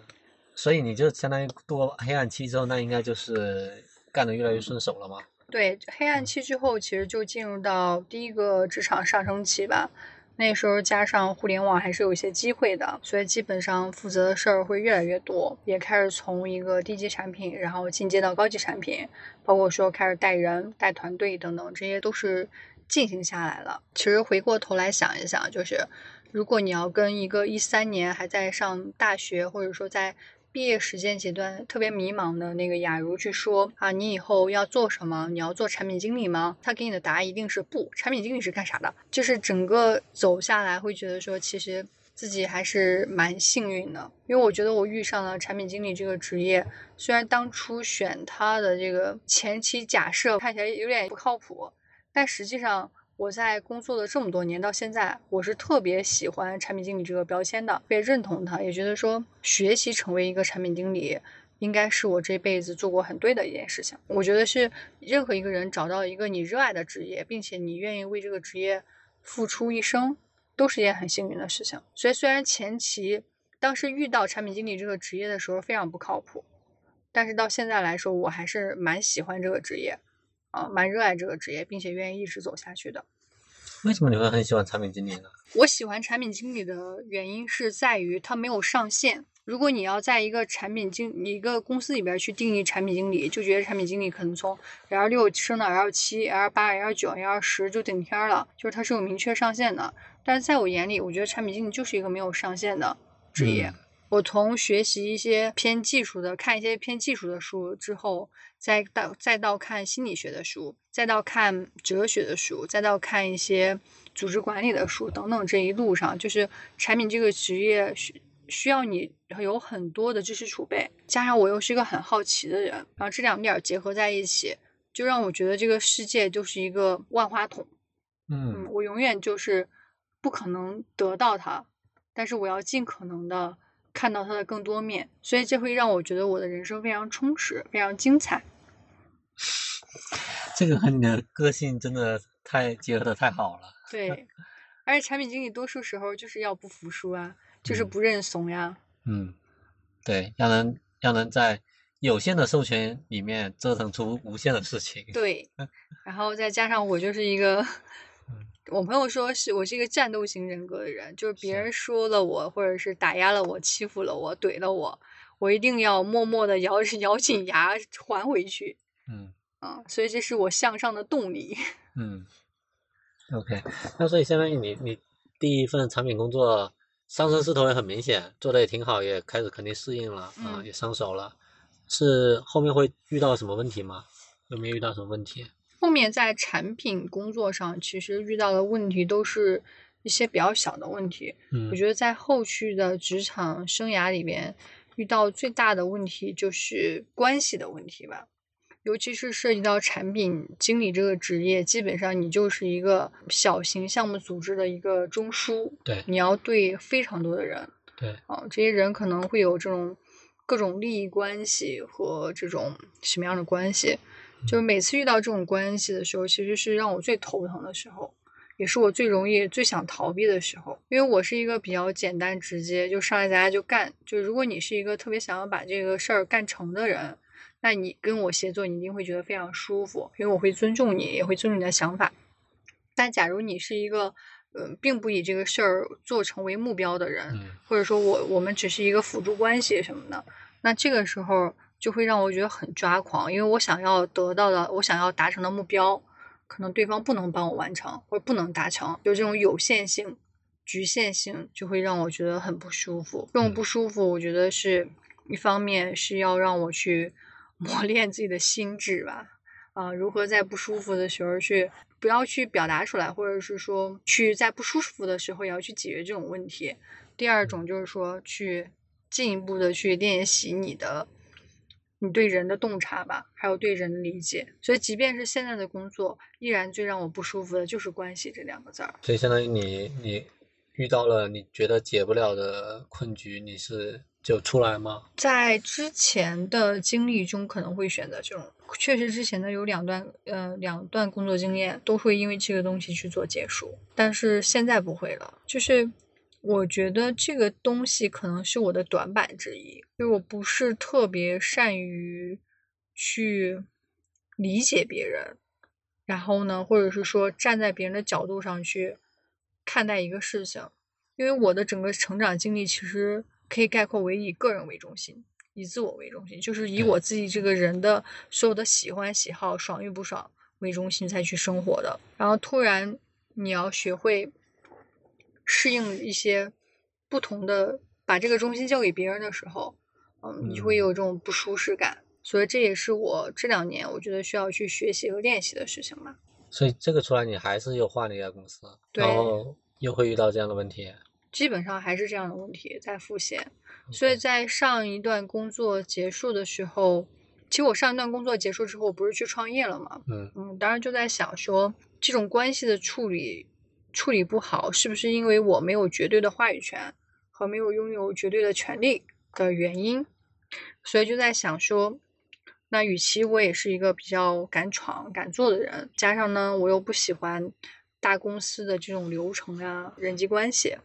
Speaker 2: 所以你就相当于度过黑暗期之后，那应该就是干的越来越顺手了吗？
Speaker 1: 对，黑暗期之后，其实就进入到第一个职场上升期吧。那时候加上互联网还是有一些机会的，所以基本上负责的事儿会越来越多，也开始从一个低级产品，然后进阶到高级产品，包括说开始带人、带团队等等，这些都是。进行下来了。其实回过头来想一想，就是如果你要跟一个一三年还在上大学，或者说在毕业实践阶段特别迷茫的那个雅茹去说啊，你以后要做什么？你要做产品经理吗？他给你的答案一定是不。产品经理是干啥的？就是整个走下来会觉得说，其实自己还是蛮幸运的，因为我觉得我遇上了产品经理这个职业。虽然当初选他的这个前期假设看起来有点不靠谱。但实际上，我在工作了这么多年到现在，我是特别喜欢产品经理这个标签的，特别认同它，也觉得说学习成为一个产品经理，应该是我这辈子做过很对的一件事情。我觉得是任何一个人找到一个你热爱的职业，并且你愿意为这个职业付出一生，都是一件很幸运的事情。所以虽然前期当时遇到产品经理这个职业的时候非常不靠谱，但是到现在来说，我还是蛮喜欢这个职业。啊，蛮热爱这个职业，并且愿意一直走下去的。
Speaker 2: 为什么你会很喜欢产品经理呢？
Speaker 1: 我喜欢产品经理的原因是在于他没有上限。如果你要在一个产品经一个公司里边去定义产品经理，就觉得产品经理可能从 L 六升到 L 七、L 八、L 九、L 十就顶天了，就是它是有明确上限的。但是在我眼里，我觉得产品经理就是一个没有上限的职业。我从学习一些偏技术的，看一些偏技术的书之后，再到再到看心理学的书，再到看哲学的书，再到看一些组织管理的书等等，这一路上就是产品这个职业需需要你有很多的知识储备，加上我又是一个很好奇的人，然后这两点结合在一起，就让我觉得这个世界就是一个万花筒，
Speaker 2: 嗯，
Speaker 1: 我永远就是不可能得到它，但是我要尽可能的。看到它的更多面，所以这会让我觉得我的人生非常充实，非常精彩。
Speaker 2: 这个和你的个性真的太结合的太好了。
Speaker 1: 对，而且产品经理多数时候就是要不服输啊，就是不认怂呀。
Speaker 2: 嗯，对，要能要能在有限的授权里面折腾出无限的事情。
Speaker 1: 对，然后再加上我就是一个。我朋友说是我是一个战斗型人格的人，就是别人说了我，或者是打压了我、欺负了我、怼了我，我一定要默默的咬 咬紧牙还回去。
Speaker 2: 嗯，
Speaker 1: 啊，所以这是我向上的动力。
Speaker 2: 嗯，OK，那所以相当于你你第一份产品工作上升势头也很明显，做的也挺好，也开始肯定适应了啊，也上手了。是后面会遇到什么问题吗？有没有遇到什么问题？
Speaker 1: 后面在产品工作上，其实遇到的问题都是一些比较小的问题。
Speaker 2: 嗯，
Speaker 1: 我觉得在后续的职场生涯里面，遇到最大的问题就是关系的问题吧。尤其是涉及到产品经理这个职业，基本上你就是一个小型项目组织的一个中枢。
Speaker 2: 对，
Speaker 1: 你要对非常多的人。
Speaker 2: 对，
Speaker 1: 啊，这些人可能会有这种各种利益关系和这种什么样的关系。就是每次遇到这种关系的时候，其实是让我最头疼的时候，也是我最容易、最想逃避的时候。因为我是一个比较简单直接，就上来咱家就干。就如果你是一个特别想要把这个事儿干成的人，那你跟我协作，你一定会觉得非常舒服，因为我会尊重你，也会尊重你的想法。但假如你是一个，嗯，并不以这个事儿做成为目标的人，或者说我我们只是一个辅助关系什么的，那这个时候。就会让我觉得很抓狂，因为我想要得到的，我想要达成的目标，可能对方不能帮我完成，或者不能达成，就这种有限性、局限性，就会让我觉得很不舒服。这种不舒服，我觉得是一方面是要让我去 磨练自己的心智吧，啊，如何在不舒服的时候去不要去表达出来，或者是说去在不舒服的时候也要去解决这种问题。第二种就是说去进一步的去练习你的。你对人的洞察吧，还有对人的理解，所以即便是现在的工作，依然最让我不舒服的就是关系这两个字儿。
Speaker 2: 所以相当于你，你遇到了你觉得解不了的困局，你是就出来吗？
Speaker 1: 在之前的经历中，可能会选择这种，确实之前的有两段，呃，两段工作经验都会因为这个东西去做结束，但是现在不会了，就是。我觉得这个东西可能是我的短板之一，因为我不是特别善于去理解别人，然后呢，或者是说站在别人的角度上去看待一个事情。因为我的整个成长经历其实可以概括为以个人为中心，以自我为中心，就是以我自己这个人的所有的喜欢喜好、爽与不爽为中心才去生活的。然后突然你要学会。适应一些不同的，把这个中心交给别人的时候，嗯，你会有这种不舒适感。所以这也是我这两年我觉得需要去学习和练习的事情嘛。
Speaker 2: 所以这个出来，你还是又换了一家公司，然后又会遇到这样的问题。
Speaker 1: 基本上还是这样的问题在复现。所以在上一段工作结束的时候，其实我上一段工作结束之后，我不是去创业了嘛？嗯嗯，当时就在想说，这种关系的处理。处理不好，是不是因为我没有绝对的话语权和没有拥有绝对的权利的原因？所以就在想说，那与其我也是一个比较敢闯敢做的人，加上呢我又不喜欢大公司的这种流程啊、人际关系，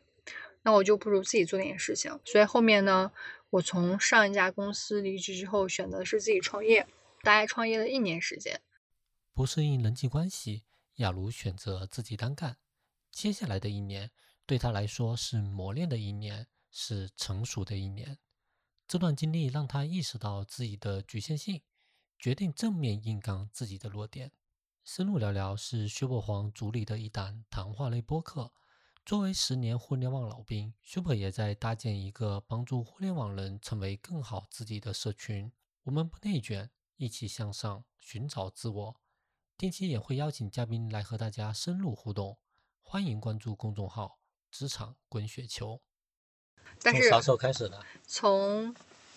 Speaker 1: 那我就不如自己做点事情。所以后面呢，我从上一家公司离职之后，选择是自己创业，大概创业了一年时间。
Speaker 3: 不适应人际关系，亚茹选择自己单干。接下来的一年对他来说是磨练的一年，是成熟的一年。这段经历让他意识到自己的局限性，决定正面硬刚自己的弱点。深入聊聊是薛伯黄主理的一档谈话类播客。作为十年互联网老兵，薛伯也在搭建一个帮助互联网人成为更好自己的社群。我们不内卷，一起向上，寻找自我。定期也会邀请嘉宾来和大家深入互动。欢迎关注公众号“职场滚雪球”。
Speaker 1: 但是
Speaker 2: 啥时候开始的？
Speaker 1: 从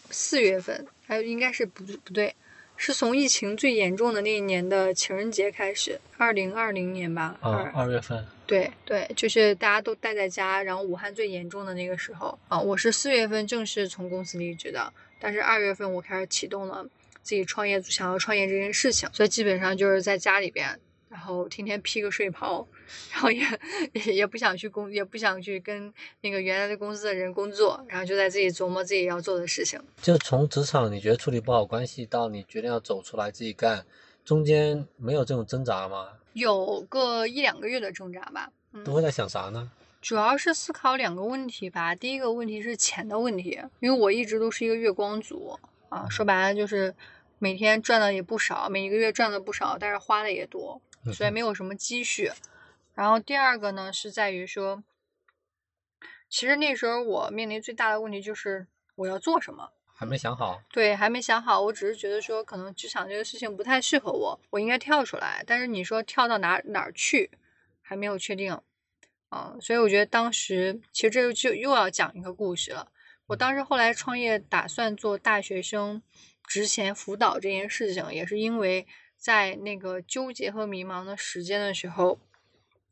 Speaker 1: 四月份，还有应该是不不对，是从疫情最严重的那一年的情人节开始，二零二零年吧。
Speaker 2: 啊，二月份。
Speaker 1: 对对，就是大家都待在家，然后武汉最严重的那个时候啊，我是四月份正式从公司离职的，但是二月份我开始启动了自己创业，想要创业这件事情，所以基本上就是在家里边。然后天天披个睡袍，然后也也也不想去工，也不想去跟那个原来的公司的人工作，然后就在自己琢磨自己要做的事情。
Speaker 2: 就从职场你觉得处理不好关系，到你决定要走出来自己干，中间没有这种挣扎吗？
Speaker 1: 有个一两个月的挣扎吧。
Speaker 2: 都会在想啥呢？
Speaker 1: 主要是思考两个问题吧。第一个问题是钱的问题，因为我一直都是一个月光族啊，说白了就是每天赚的也不少，每一个月赚的不少，但是花的也多。所以没有什么积蓄，然后第二个呢是在于说，其实那时候我面临最大的问题就是我要做什么，
Speaker 2: 还没想好。
Speaker 1: 对，还没想好，我只是觉得说可能职场这个事情不太适合我，我应该跳出来。但是你说跳到哪哪儿去，还没有确定。嗯，所以我觉得当时其实这就又要讲一个故事了。我当时后来创业，打算做大学生职前辅导这件事情，也是因为。在那个纠结和迷茫的时间的时候，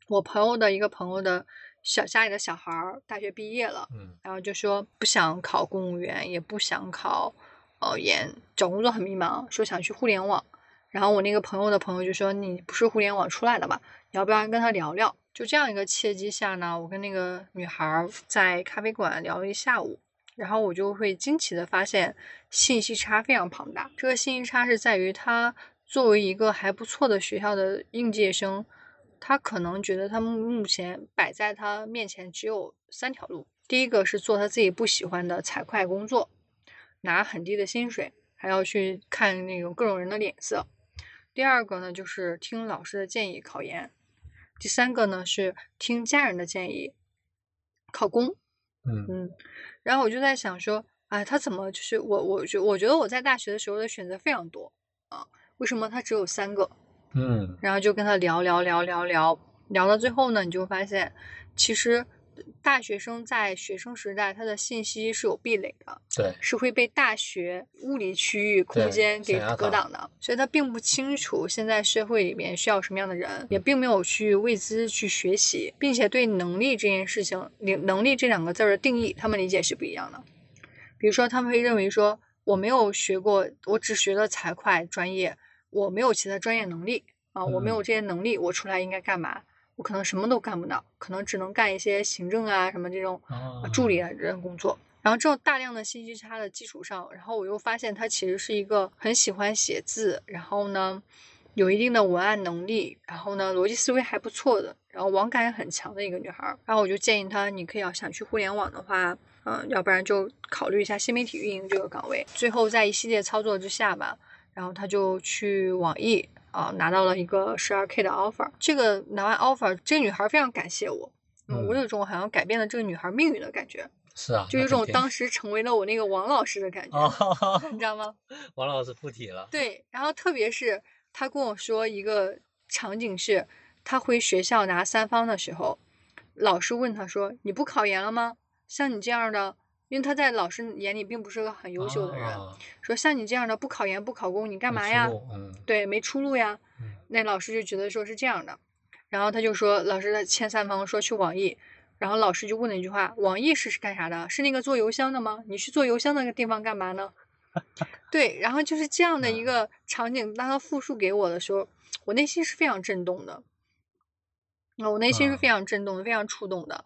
Speaker 1: 我朋友的一个朋友的小家里的小孩儿大学毕业了，
Speaker 2: 嗯
Speaker 1: 然后就说不想考公务员，也不想考呃研，找工作很迷茫，说想去互联网。然后我那个朋友的朋友就说：“你不是互联网出来的吧，你要不要跟他聊聊？”就这样一个契机下呢，我跟那个女孩儿在咖啡馆聊了一下午，然后我就会惊奇的发现信息差非常庞大。这个信息差是在于他作为一个还不错的学校的应届生，他可能觉得他目目前摆在他面前只有三条路：第一个是做他自己不喜欢的财会工作，拿很低的薪水，还要去看那种各种人的脸色；第二个呢，就是听老师的建议考研；第三个呢是听家人的建议考公。
Speaker 2: 嗯。
Speaker 1: 嗯，然后我就在想说，哎，他怎么就是我，我觉我觉得我在大学的时候的选择非常多啊，为什么他只有三个？
Speaker 2: 嗯
Speaker 1: 然后就跟他聊聊聊聊聊，聊到最后呢，你就发现，其实大学生在学生时代他的信息是有壁垒的，
Speaker 2: 对，
Speaker 1: 是会被大学物理区域空间给隔挡的，所以他并不清楚现在社会里面需要什么样的人，也并没有去为之去学习，并且对能力这件事情，能能力这两个字儿的定义，他们理解是不一样的。比如说，他们会认为说，我没有学过，我只学了财会专业，我没有其他专业能力啊，我没有
Speaker 2: 嗯
Speaker 1: 这些能力，我出来应该干嘛？我可能什么都干不到，可能只能干一些行政啊什么这种助理啊这种工作。然后这种大量的信息差的基础上，然后我又发现她其实是一个很喜欢写字，然后呢有一定的文案能力，然后呢逻辑思维还不错的，然后网感也很强的一个女孩儿。然后我就建议她，你可以要想去互联网的话，嗯、要不然就考虑一下新媒体运营这个岗位。最后在一系列操作之下吧，然后他就去网易啊、拿到了一个十二 K 的 offer。这个拿完 offer，这个女孩非常感谢我。嗯，我
Speaker 2: 嗯
Speaker 1: 有种好像改变了这个女孩命运的感觉，
Speaker 2: 是啊，
Speaker 1: 就有种当时成为了我那个王老师的感觉，
Speaker 2: 哦，
Speaker 1: 你知道吗？
Speaker 2: 王老师附体了，
Speaker 1: 对，然后特别是他跟我说一个场景是，他回学校拿三方的时候，老师问他说：“你不考研了吗？像你这样的，因为他在老师眼里并不是个很优秀的人，
Speaker 2: 哦
Speaker 1: 说像你这样的不考研不考公，你干嘛呀？
Speaker 2: 嗯
Speaker 1: 对，没出路呀。
Speaker 2: 嗯
Speaker 1: 那老师就觉得说是这样的，然后他就说老师在签三方说去网易，然后老师就问了一句话：网易是是干啥的？是那个做邮箱的吗？你去做邮箱那个地方干嘛呢？对，然后就是这样的一个场景，当他复述给我的时候，我内心是非常震动的。啊，我内心是非常震动的，非常触动的。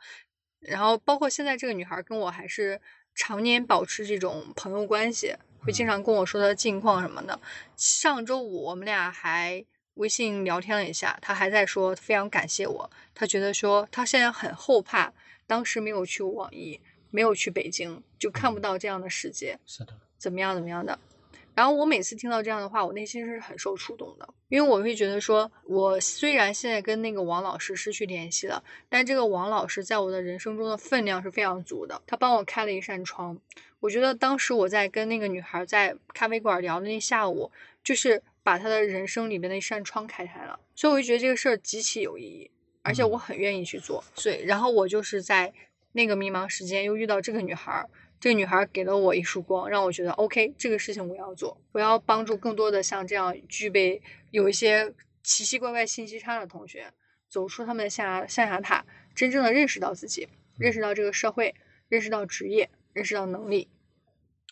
Speaker 1: 然后包括现在这个女孩跟我还是常年保持这种朋友关系，会经
Speaker 2: 嗯
Speaker 1: 常跟我说她的近况什么的。上周五我们俩还微信聊天了一下，她还在说非常感谢我，她觉得说她现在很后怕，当时没有去网易，没有去北京，就看不到这样的世界。
Speaker 2: 是的，
Speaker 1: 怎么样怎么样的。然后我每次听到这样的话，我内心是很受触动的，因为我会觉得说，我虽然现在跟那个王老师失去联系了，但这个王老师在我的人生中的分量是非常足的。他帮我开了一扇窗，我觉得当时我在跟那个女孩在咖啡馆聊的那下午，就是把她的人生里面的一扇窗开开了，所以我就觉得这个事儿极其有意义，而且我
Speaker 2: 嗯
Speaker 1: 很愿意去做。所以，然后我就是在那个迷茫时间又遇到这个女孩儿，这个女孩给了我一束光，让我觉得 OK，这个事情我要做，我要帮助更多的像这样具备有一些奇奇怪怪信息差的同学，走出他们的象象牙塔，真正的认识到自己，认识到这个社会，认识到职业，认识到能力。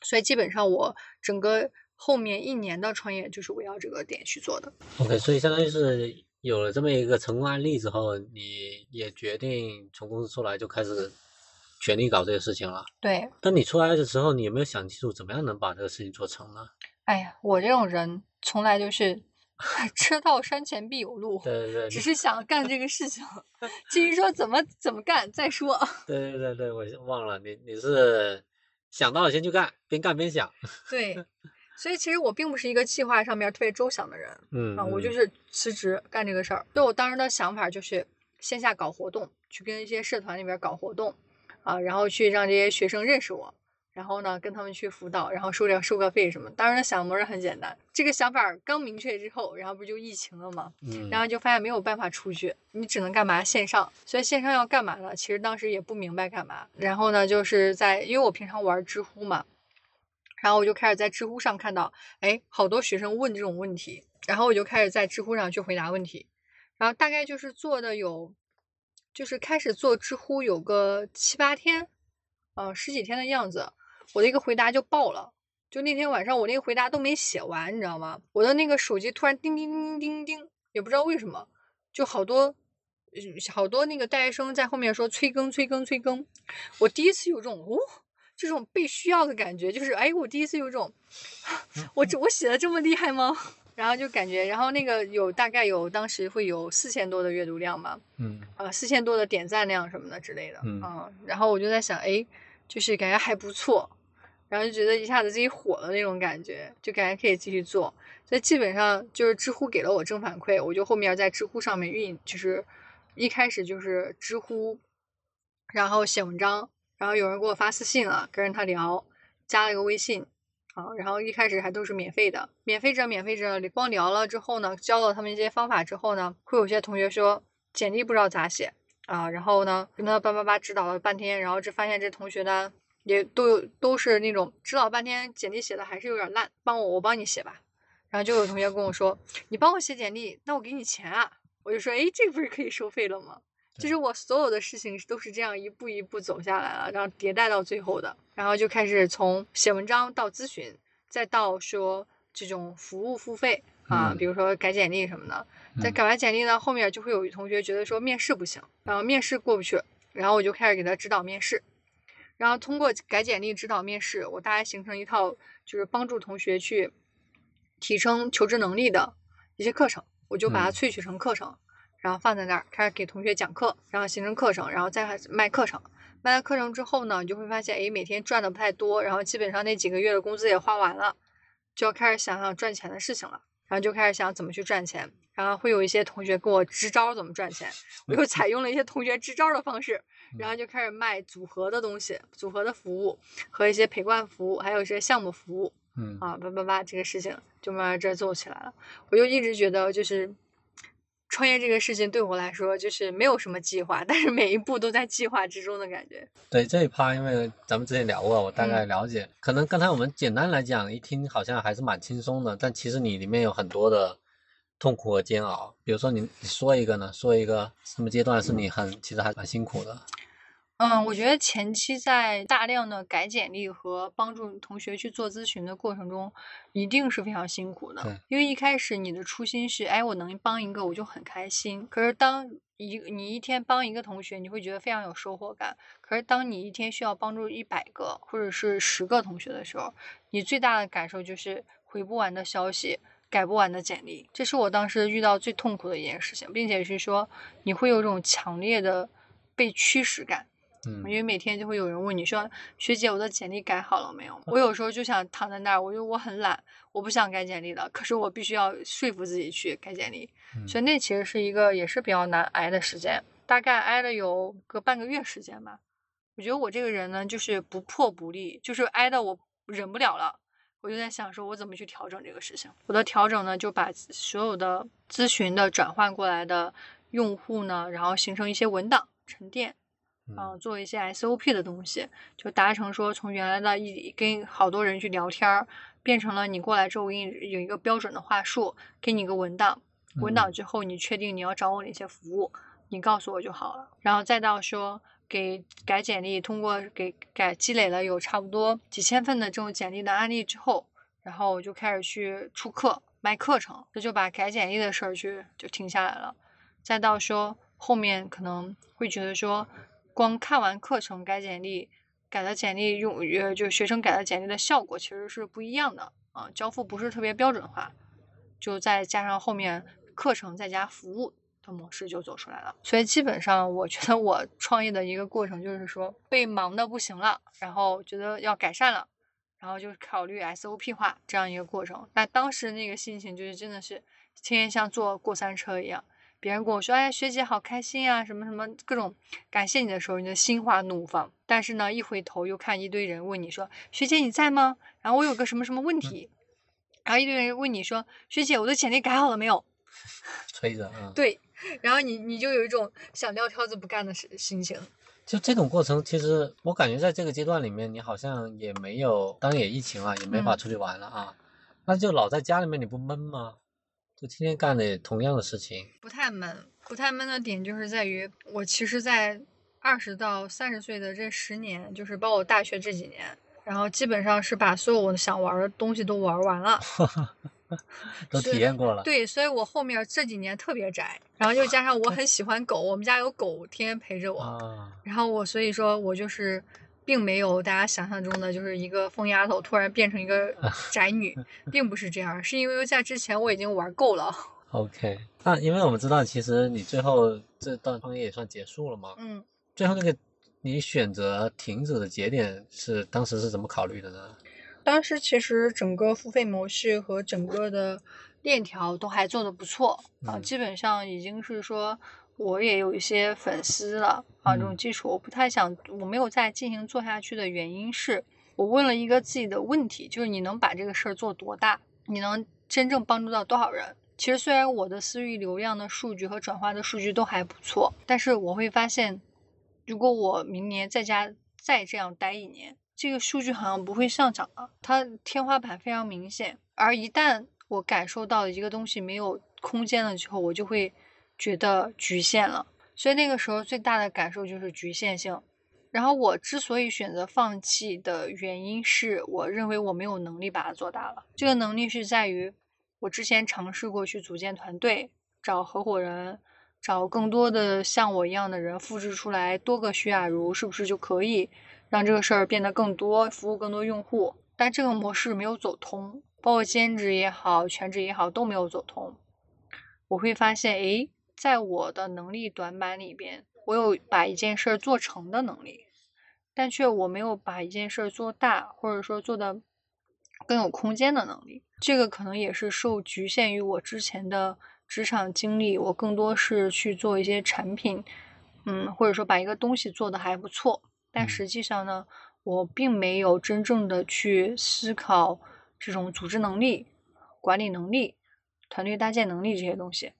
Speaker 1: 所以基本上我整个后面一年的创业就是围绕这个点去做的。
Speaker 2: OK，所以相当于是有了这么一个成功案例之后，你也决定从公司出来就开始全力搞这个事情了。
Speaker 1: 对，
Speaker 2: 那你出来的时候，你有没有想清楚怎么样能把这个事情做成呢？
Speaker 1: 哎呀，我这种人从来就是 车到山前必有路。
Speaker 2: 对对对，
Speaker 1: 只是想干这个事情，至于说怎么怎么干再说。
Speaker 2: 对对对对，我忘了你你是想到了先去干，边干边想。
Speaker 1: 对，所以其实我并不是一个计划上面特别周详的人
Speaker 2: 嗯
Speaker 1: 啊，我就
Speaker 2: 嗯
Speaker 1: 是辞职干这个事儿。所以我当时的想法就是线下搞活动，去跟一些社团里边搞活动啊，然后去让这些学生认识我。然后呢，跟他们去辅导，然后收点授课费什么。当时的想模是很简单，这个想法刚明确之后，然后不就疫情了吗？
Speaker 2: 嗯，
Speaker 1: 然后就发现没有办法出去，你只能干嘛线上，所以线上要干嘛呢？其实当时也不明白干嘛。然后呢，就是在因为我平常玩知乎嘛，然后我就开始在知乎上看到，哎，好多学生问这种问题，然后我就开始在知乎上去回答问题，然后大概就是做的有就是开始做知乎有个七八天，呃十几天的样子，我的一个回答就爆了。就那天晚上我那个回答都没写完，你知道吗？我的那个手机突然叮叮叮叮叮，也不知道为什么，就好多好多那个大学生在后面说催更催更催更。我第一次有这种哦，这种被需要的感觉，就是哎，我第一次有这种，我这我写的这么厉害吗？然后就感觉，然后那个有大概有当时会有四千多的阅读量嘛，
Speaker 2: 嗯
Speaker 1: 呃，四千多的点赞量什么的之类的，
Speaker 2: 嗯
Speaker 1: 啊然后我就在想，哎，就是感觉还不错，然后就觉得一下子自己火了那种感觉，就感觉可以继续做。所以基本上就是知乎给了我正反馈，我就后面在知乎上面运，就是一开始就是知乎，然后写文章，然后有人给我发私信了，跟他聊，加了一个微信。啊，然后一开始还都是免费的，免费着免费着，光聊了之后呢，教了他们一些方法之后呢，会有些同学说简历不知道咋写啊，然后呢跟他叭叭叭指导了半天，然后这发现这同学呢也都有都是那种指导半天简历写的还是有点烂，帮我我帮你写吧，然后就有同学跟我说你帮我写简历，那我给你钱啊，我就说哎这不是可以收费了吗？就是我所有的事情都是这样一步一步走下来了，然后迭代到最后的，然后就开始从写文章到咨询，再到说这种服务付费啊，
Speaker 2: 嗯
Speaker 1: 比如说改简历什么的。在
Speaker 2: 嗯
Speaker 1: 改完简历呢，后面就会有同学觉得说面试不行，然后面试过不去，然后我就开始给他指导面试，然后通过改简历指导面试，我大概形成一套就是帮助同学去提升求职能力的一些课程，我就把它
Speaker 2: 嗯
Speaker 1: 萃取成课程。然后放在那儿，开始给同学讲课，然后形成课程，然后再开始卖课程。卖了课程之后呢，你就会发现，哎，每天赚的不太多，然后基本上那几个月的工资也花完了，就要开始想想赚钱的事情了。然后就开始想怎么去赚钱，然后会有一些同学给我支招怎么赚钱，我又采用了一些同学支招的方式，然后就开始卖组合的东西、组合的服务和一些陪伴服务，还有一些项目服务。
Speaker 2: 嗯
Speaker 1: 啊，叭叭叭，这个事情就慢慢这做起来了。我就一直觉得，就是创业这个事情对我来说，就是没有什么计划，但是每一步都在计划之中的感觉。
Speaker 2: 对这一趴，因为咱们之前聊过，我大
Speaker 1: 嗯
Speaker 2: 概了解。可能刚才我们简单来讲，一听好像还是蛮轻松的，但其实你里面有很多的痛苦和煎熬。比如说你你说一个呢，说一个什么阶段是你很其实还蛮辛苦的。
Speaker 1: 嗯，我觉得前期在大量的改简历和帮助同学去做咨询的过程中，一定是非常辛苦的
Speaker 2: 对。
Speaker 1: 因为一开始你的初心是，哎，我能帮一个我就很开心。可是当一你一天帮一个同学，你会觉得非常有收获感。可是当你一天需要帮助一百个或者是十个同学的时候，你最大的感受就是回不完的消息。改不完的简历，这是我当时遇到最痛苦的一件事情，并且是说你会有一种强烈的被驱使感。
Speaker 2: 嗯
Speaker 1: 因为每天就会有人问你说：“学姐，我的简历改好了没有？”我有时候就想躺在那儿，我就我很懒，我不想改简历了，可是我必须要说服自己去改简历，
Speaker 2: 嗯
Speaker 1: 所以那其实是一个也是比较难挨的时间，大概挨了有个半个月时间吧。我觉得我这个人呢，就是不破不立，就是挨的我忍不了了，我就在想说，我怎么去调整这个事情。我的调整呢，就把所有的咨询的转换过来的用户呢，然后形成一些文档沉淀。啊、
Speaker 2: 嗯
Speaker 1: 做一些 SOP 的东西，就达成说从原来的一跟好多人去聊天儿，变成了你过来之后，我给你有一个标准的话术，给你一个文档，文档
Speaker 2: 嗯
Speaker 1: 之后你确定你要找我哪些服务，你告诉我就好了。然后再到说给改简历，通过给改积累了有差不多几千份的这种简历的案例之后，然后我就开始去出课卖课程，这就把改简历的事儿去就停下来了。再到说后面可能会觉得说。光看完课程改简历，改的简历用呃，就学生改的简历的效果其实是不一样的啊，交付不是特别标准化，就再加上后面课程再加服务的模式就走出来了。所以基本上我觉得我创业的一个过程就是说被忙的不行了，然后觉得要改善了，然后就考虑 SOP 化这样一个过程。但当时那个心情就是真的是天天像坐过山车一样。别人跟我说：“哎，学姐好开心啊，什么什么各种感谢你的时候，你的心花怒放。但是呢，一回头又看一堆人问你说：‘学姐你在吗？’然后我有个什么什么问题，然后一堆人问你说：‘学姐，我的简历改好了没有
Speaker 2: 催着啊。？’
Speaker 1: 对，然后你你就有一种想撂挑子不干的心心情。
Speaker 2: 就这种过程，其实我感觉在这个阶段里面，你好像也没有，当然也疫情了，也没法
Speaker 1: 嗯
Speaker 2: 出去玩了啊。那就老在家里面，你不闷吗？就天天干的同样的事情。
Speaker 1: 不太闷，不太闷的点就是在于我其实，在二十到三十岁的这十年，就是包括我大学这几年，然后基本上是把所有我想玩的东西都玩完了。
Speaker 2: 都体验过了。
Speaker 1: 对，所以我后面这几年特别宅，然后又加上我很喜欢狗，我们家有狗天天陪着我，
Speaker 2: 啊，
Speaker 1: 然后我所以说我就是。并没有大家想象中的，就是一个疯丫头突然变成一个宅女，并不是这样，是因为在之前我已经玩够了。
Speaker 2: OK，那因为我们知道，其实你最后这段创业也算结束了嘛。
Speaker 1: 嗯，
Speaker 2: 最后那个你选择停止的节点是当时是怎么考虑的呢？
Speaker 1: 当时其实整个付费模式和整个的链条都还做得不错啊，
Speaker 2: 嗯
Speaker 1: 基本上已经是说我也有一些粉丝了啊，这种
Speaker 2: 嗯
Speaker 1: 基础我不太想，我没有再进行做下去的原因是我问了一个自己的问题，就是你能把这个事儿做多大？你能真正帮助到多少人？其实虽然我的私域流量的数据和转化的数据都还不错，但是我会发现，如果我明年在家再这样待一年，这个数据好像不会上涨了，它天花板非常明显。而一旦我感受到一个东西没有空间了之后，我就会觉得局限了。所以那个时候最大的感受就是局限性。然后我之所以选择放弃的原因是，我认为我没有能力把它做大了。这个能力是在于我之前尝试过去组建团队，找合伙人，找更多的像我一样的人，复制出来多个徐雅茹，是不是就可以让这个事儿变得更多，服务更多用户？但这个模式没有走通，包括兼职也好，全职也好都没有走通。我会发现，诶，在我的能力短板里边，我有把一件事儿做成的能力，但却我没有把一件事儿做大，或者说做的更有空间的能力。这个可能也是受局限于我之前的职场经历，我更多是去做一些产品，嗯，或者说把一个东西做的还不错，但
Speaker 2: 嗯
Speaker 1: 实际上呢，我并没有真正的去思考这种组织能力、管理能力、团队搭建能力这些东西。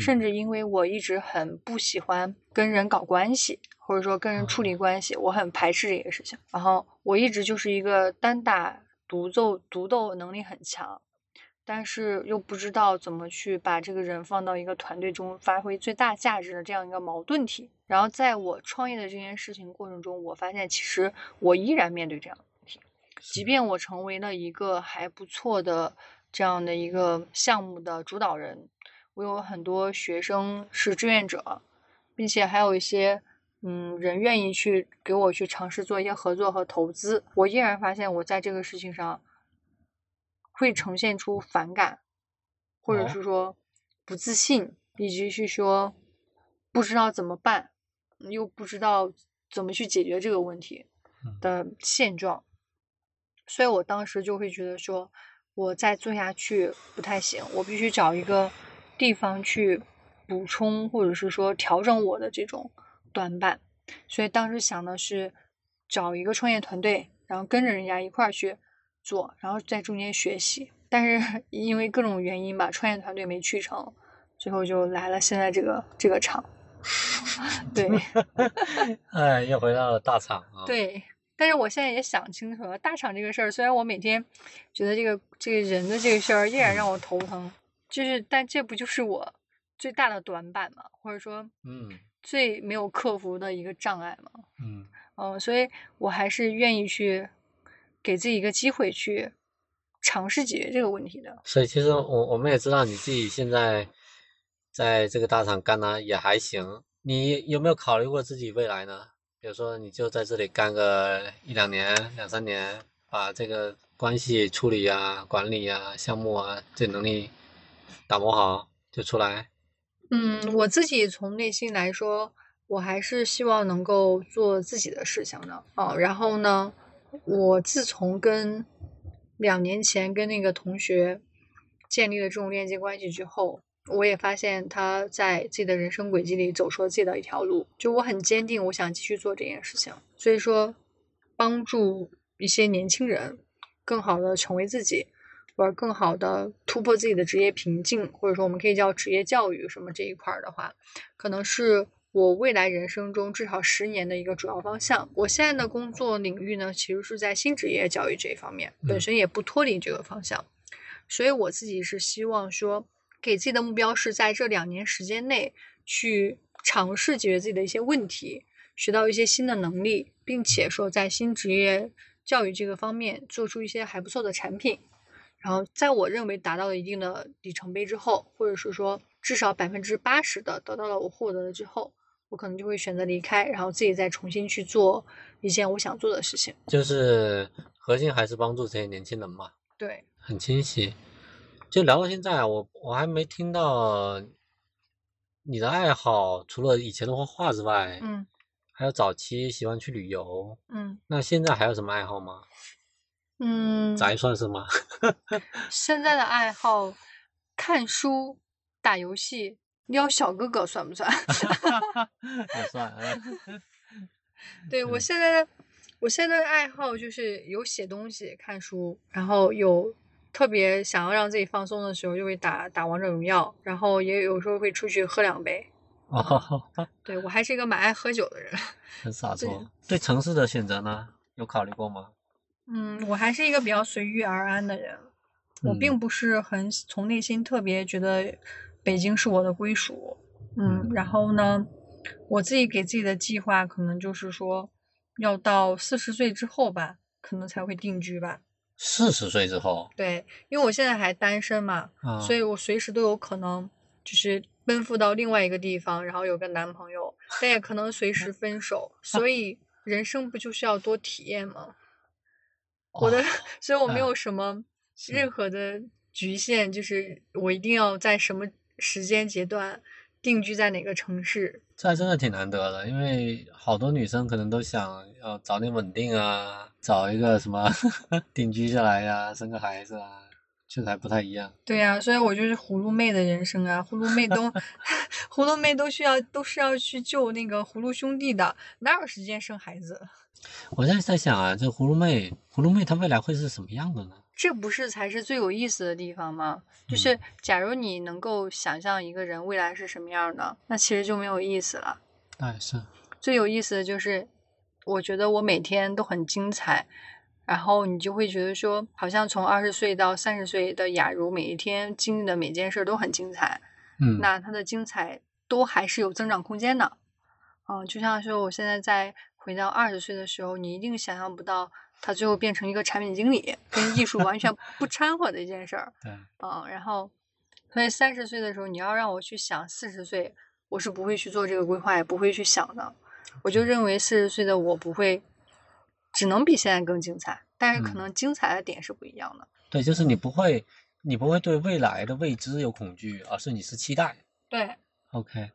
Speaker 1: 甚至因为我一直很不喜欢跟人搞关系，或者说跟人处理关系，我很排斥这个事情。然后我一直就是一个单打独奏、独斗能力很强，但是又不知道怎么去把这个人放到一个团队中发挥最大价值的这样一个矛盾体。然后在我创业的这件事情过程中，我发现其实我依然面对这样的问题，即便我成为了一个还不错的这样的一个项目的主导人。我有很多学生是志愿者，并且还有一些嗯人愿意去给我去尝试做一些合作和投资。我依然发现我在这个事情上会呈现出反感，或者
Speaker 2: 哦
Speaker 1: 是说不自信，以及是说不知道怎么办，又不知道怎么去解决这个问题的现状。所以我当时就会觉得说，我再做下去不太行，我必须找一个地方去补充，或者是说调整我的这种短板。所以当时想的是找一个创业团队，然后跟着人家一块儿去做，然后在中间学习。但是 因为各种原因吧，创业团队没去成，最后就来了现在这个这个厂。对
Speaker 2: 哎，又回到了大厂啊。，
Speaker 1: 对，但是我现在也想清楚了，大厂这个事儿，虽然我每天觉得这个这个人的这个事儿依然让我头疼，就是但这不就是我最大的短板嘛，或者说
Speaker 2: 嗯
Speaker 1: 最没有克服的一个障碍嘛。
Speaker 2: 嗯
Speaker 1: 嗯，所以我还是愿意去给自己一个机会去尝试解决这个问题的。
Speaker 2: 所以其实我我们也知道你自己现在在这个大厂干呢也还行，你有没有考虑过自己未来呢？比如说你就在这里干个一两年、两三年，把这个关系处理啊、管理啊、项目啊这能力打磨好就出来。
Speaker 1: 嗯，我自己从内心来说，我还是希望能够做自己的事情的啊。然后呢，我自从跟两年前跟那个同学建立了这种链接关系之后，我也发现他在自己的人生轨迹里走出了自己的一条路。就我很坚定，我想继续做这件事情。所以说，帮助一些年轻人更好的成为自己。或者更好的突破自己的职业瓶颈，或者说我们可以叫职业教育什么这一块儿的话，可能是我未来人生中至少十年的一个主要方向。我现在的工作领域呢，其实是在新职业教育这一方面，本身也不脱离这个方向。所以我自己是希望说，给自己的目标是在这两年时间内去尝试解决自己的一些问题，学到一些新的能力，并且说在新职业教育这个方面做出一些还不错的产品。然后，在我认为达到了一定的里程碑之后，或者是说至少百分之八十的得到了我获得了之后，我可能就会选择离开，然后自己再重新去做一件我想做的事情。
Speaker 2: 就是核心还是帮助这些年轻人嘛，
Speaker 1: 对，
Speaker 2: 很清晰。就聊到现在啊，我我还没听到你的爱好，除了以前的画画之外，
Speaker 1: 嗯
Speaker 2: 还有早期喜欢去旅游，
Speaker 1: 嗯
Speaker 2: 那现在还有什么爱好吗？
Speaker 1: 嗯，
Speaker 2: 宅算是吗？
Speaker 1: 现在的爱好，看书、打游戏、撩小哥哥算不算？
Speaker 2: 也算，嗯
Speaker 1: 对我现在的，我现在的爱好就是有写东西、看书，然后有特别想要让自己放松的时候，就会打打王者荣耀，然后也有时候会出去喝两杯。
Speaker 2: 哦，
Speaker 1: 对我还是一个蛮爱喝酒的人。
Speaker 2: 很洒脱。对城市的选择呢，有考虑过吗？
Speaker 1: 嗯，我还是一个比较随遇而安的人，我
Speaker 2: 嗯
Speaker 1: 并不是很从内心特别觉得北京是我的归属。嗯，然后呢，我自己给自己的计划可能就是说，要到四十岁之后吧，可能才会定居吧。
Speaker 2: 四十岁之后
Speaker 1: 对，因为我现在还单身嘛，
Speaker 2: 啊，
Speaker 1: 所以我随时都有可能就是奔赴到另外一个地方，然后有个男朋友，但也可能随时分手。所以人生不就是要多体验吗？我的
Speaker 2: 哦，
Speaker 1: 所以我没
Speaker 2: 啊
Speaker 1: 有什么任何的局限，就是我一定要在什么时间阶段定居在哪个城市。
Speaker 2: 这还真的挺难得的，因为好多女生可能都想要早点稳定啊，找一个什么 定居下来呀、生个孩子啊，确实还不太一样。
Speaker 1: 对呀、所以我就是葫芦妹的人生啊，葫芦妹都 葫芦妹都需要都是要去救那个葫芦兄弟的，哪有时间生孩子？
Speaker 2: 我现在在想啊，这葫芦妹，葫芦妹她未来会是什么样的呢？
Speaker 1: 这不是才是最有意思的地方吗？就
Speaker 2: 嗯
Speaker 1: 是假如你能够想象一个人未来是什么样的，那其实就没有意思了。
Speaker 2: 那也是，
Speaker 1: 最有意思的就是，我觉得我每天都很精彩，然后你就会觉得说，好像从二十岁到三十岁的雅茹，每一天经历的每件事都很精彩，
Speaker 2: 嗯，
Speaker 1: 那它的精彩都还是有增长空间的。嗯，就像说我现在在回到二十岁的时候，你一定想象不到他最后变成一个产品经理，跟艺术完全不掺和的一件事儿。
Speaker 2: 对，
Speaker 1: 嗯，然后，所以三十岁的时候，你要让我去想四十岁，我是不会去做这个规划，也不会去想的。我就认为四十岁的我不会，只能比现在更精彩，但是可
Speaker 2: 嗯
Speaker 1: 能精彩的点是不一样的。
Speaker 2: 对，就是你不会，你不会对未来的未知有恐惧，而是你是期待。
Speaker 1: 对
Speaker 2: ，OK，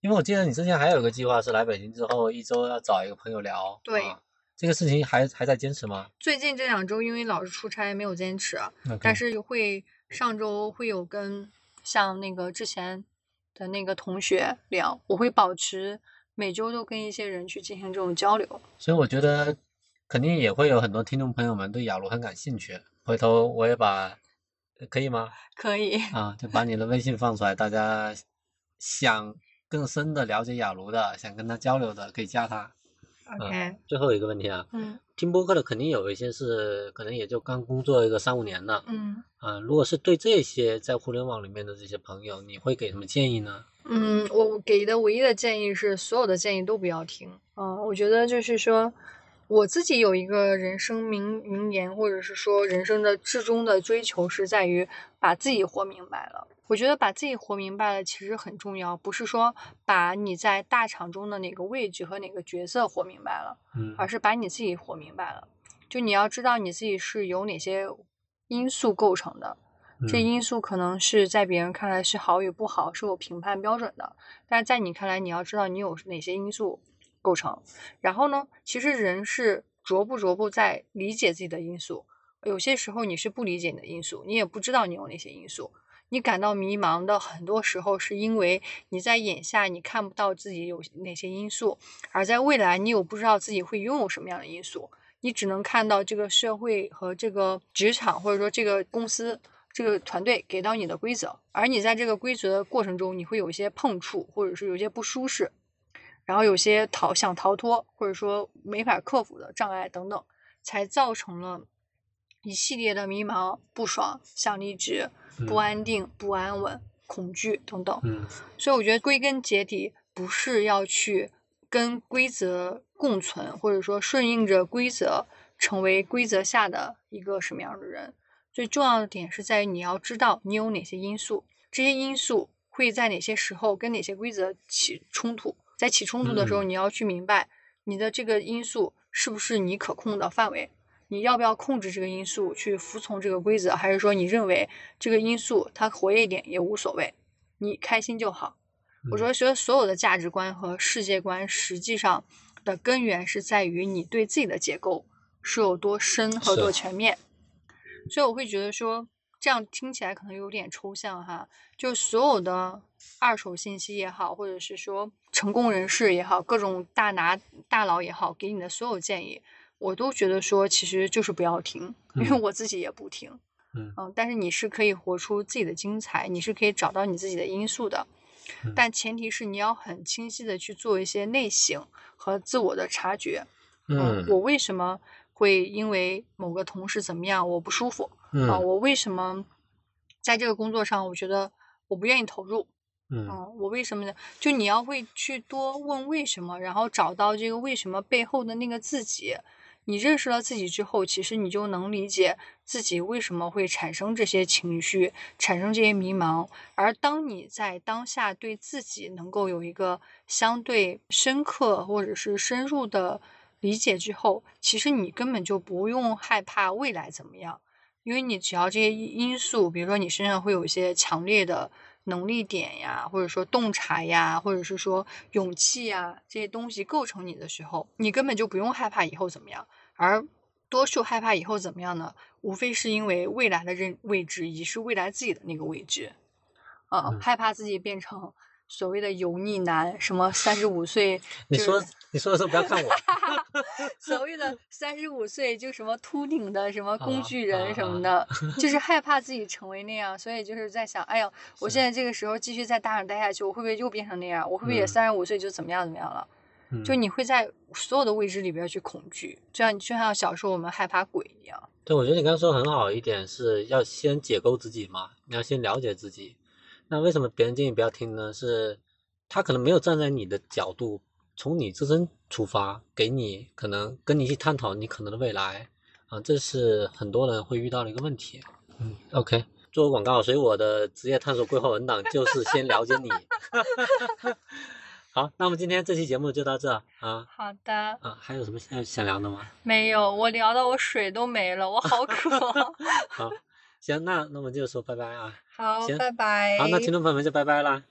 Speaker 2: 因为我记得你之前还有一个计划是来北京之后一周要找一个朋友聊。
Speaker 1: 对
Speaker 2: 啊这个事情还还在坚持吗
Speaker 1: 最近这两周因为老是出差，没有坚持但是会上周会有跟像那个之前的那个同学聊，我会保持每周都跟一些人去进行这种交流。
Speaker 2: 所以我觉得肯定也会有很多听众朋友们对雅茹很感兴趣。回头我也把，呃可以吗？
Speaker 1: 可以，
Speaker 2: 啊，就把你的微信放出来，大家想更深的了解雅茹的，想跟他交流的，可以加他。
Speaker 1: OK，
Speaker 2: 最后一个问题啊，
Speaker 1: 嗯
Speaker 2: 听播客的肯定有一些是可能也就刚工作一个三五年的，
Speaker 1: 嗯
Speaker 2: 啊，如果是对这些在互联网里面的这些朋友，你会给什么建议呢？
Speaker 1: 嗯，我给的唯一的建议是，所有的建议都不要听。嗯，我觉得就是说，我自己有一个人生名名言，或者是说人生的至终的追求是在于把自己活明白了。我觉得把自己活明白了其实很重要，不是说把你在大厂中的哪个位置和哪个角色活明白了，
Speaker 2: 嗯
Speaker 1: 而是把你自己活明白了。就你要知道你自己是由哪些因素构成的，这
Speaker 2: 嗯
Speaker 1: 因素可能是在别人看来是好与不好，是有评判标准的，但是在你看来，你要知道你有哪些因素构成。然后呢，其实人是逐步逐步在理解自己的因素，有些时候你是不理解你的因素，你也不知道你有哪些因素。你感到迷茫的很多时候，是因为你在眼下你看不到自己有哪些因素，而在未来你又不知道自己会拥有什么样的因素，你只能看到这个社会和这个职场或者说这个公司这个团队给到你的规则，而你在这个规则的过程中，你会有一些碰触，或者是有些不舒适，然后有些逃想逃脱，或者说没法克服的障碍等等，才造成了一系列的迷茫、不爽、想离职、不
Speaker 2: 嗯
Speaker 1: 安定、不安稳。恐惧等等。
Speaker 2: 嗯
Speaker 1: 所以我觉得归根结底不是要去跟规则共存，或者说顺应着规则成为规则下的一个什么样的人。最重要的点是在于你要知道你有哪些因素，这些因素会在哪些时候跟哪些规则起冲突。在起冲突的时候，
Speaker 2: 嗯
Speaker 1: 你要去明白你的这个因素是不是你可控的范围。你要不要控制这个因素去服从这个规则，还是说你认为这个因素它活跃一点也无所谓，你开心就好？我
Speaker 2: 嗯
Speaker 1: 说，觉得所有的价值观和世界观，实际上的根源是在于你对自己的结构是有多深和
Speaker 2: 是
Speaker 1: 多全面。所以我会觉得说，这样听起来可能有点抽象哈。就所有的二手信息也好，或者是说成功人士也好，各种大拿大佬也好，给你的所有建议，我都觉得说，其实就是不要听，因为
Speaker 2: 嗯
Speaker 1: 我自己也不听。
Speaker 2: 嗯
Speaker 1: 嗯，但是你是可以活出自己的精彩，你是可以找到你自己的因素的，
Speaker 2: 嗯
Speaker 1: 但前提是你要很清晰的去做一些内省和自我的察觉。
Speaker 2: 嗯
Speaker 1: 我为什么会因为某个同事怎么样我不舒服啊、
Speaker 2: 嗯
Speaker 1: 我为什么在这个工作上我觉得我不愿意投入？
Speaker 2: 嗯
Speaker 1: 嗯，我为什么呢？就你要会去多问为什么，然后找到这个为什么背后的那个自己。你认识了自己之后，其实你就能理解自己为什么会产生这些情绪，产生这些迷茫。而当你在当下对自己能够有一个相对深刻或者是深入的理解之后，其实你根本就不用害怕未来怎么样，因为你只要这些因素，比如说你身上会有一些强烈的能力点呀，或者说洞察呀，或者是说勇气呀这些东西构成你的时候，你根本就不用害怕以后怎么样。而多数害怕以后怎么样呢？无非是因为未来的认位置，以及是未来自己的那个位置，呃、
Speaker 2: 嗯
Speaker 1: 害怕自己变成所谓的油腻男，什么三十五岁，
Speaker 2: 你
Speaker 1: 就是
Speaker 2: 说你说的时候不要看我，
Speaker 1: 所谓的三十五岁就什么秃顶的什么工
Speaker 2: 啊
Speaker 1: 具人什么
Speaker 2: 啊
Speaker 1: 的，就是 害怕自己成为那样，所以就是在想，哎呀，我现在这个时候继续在大厂待下去，我会不会又变成那样？我会不会也
Speaker 2: 嗯
Speaker 1: 三十五岁就怎么样怎么样了？就
Speaker 2: 嗯
Speaker 1: 你会在所有的未知里边去恐惧，就像就像小时候我们害怕鬼一样。
Speaker 2: 对，我觉得你刚刚说的很好一点是要先解构自己嘛，你要先了解自己。那为什么别人建议不要听呢？是他可能没有站在你的角度，从你自身出发，给你可能跟你去探讨你可能的未来啊，这是很多人会遇到的一个问题。嗯，OK，做个广告，所以我的职业探索规划文档就是先了解你。好，那我们今天这期节目就到这啊
Speaker 1: 好的，
Speaker 2: 啊，还有什么想想聊的吗？
Speaker 1: 没有，我聊到我水都没了，我好渴。
Speaker 2: 好，行，那那我们就说拜拜啊。
Speaker 1: 好，拜拜。
Speaker 2: 好，那听众朋友们就拜拜啦。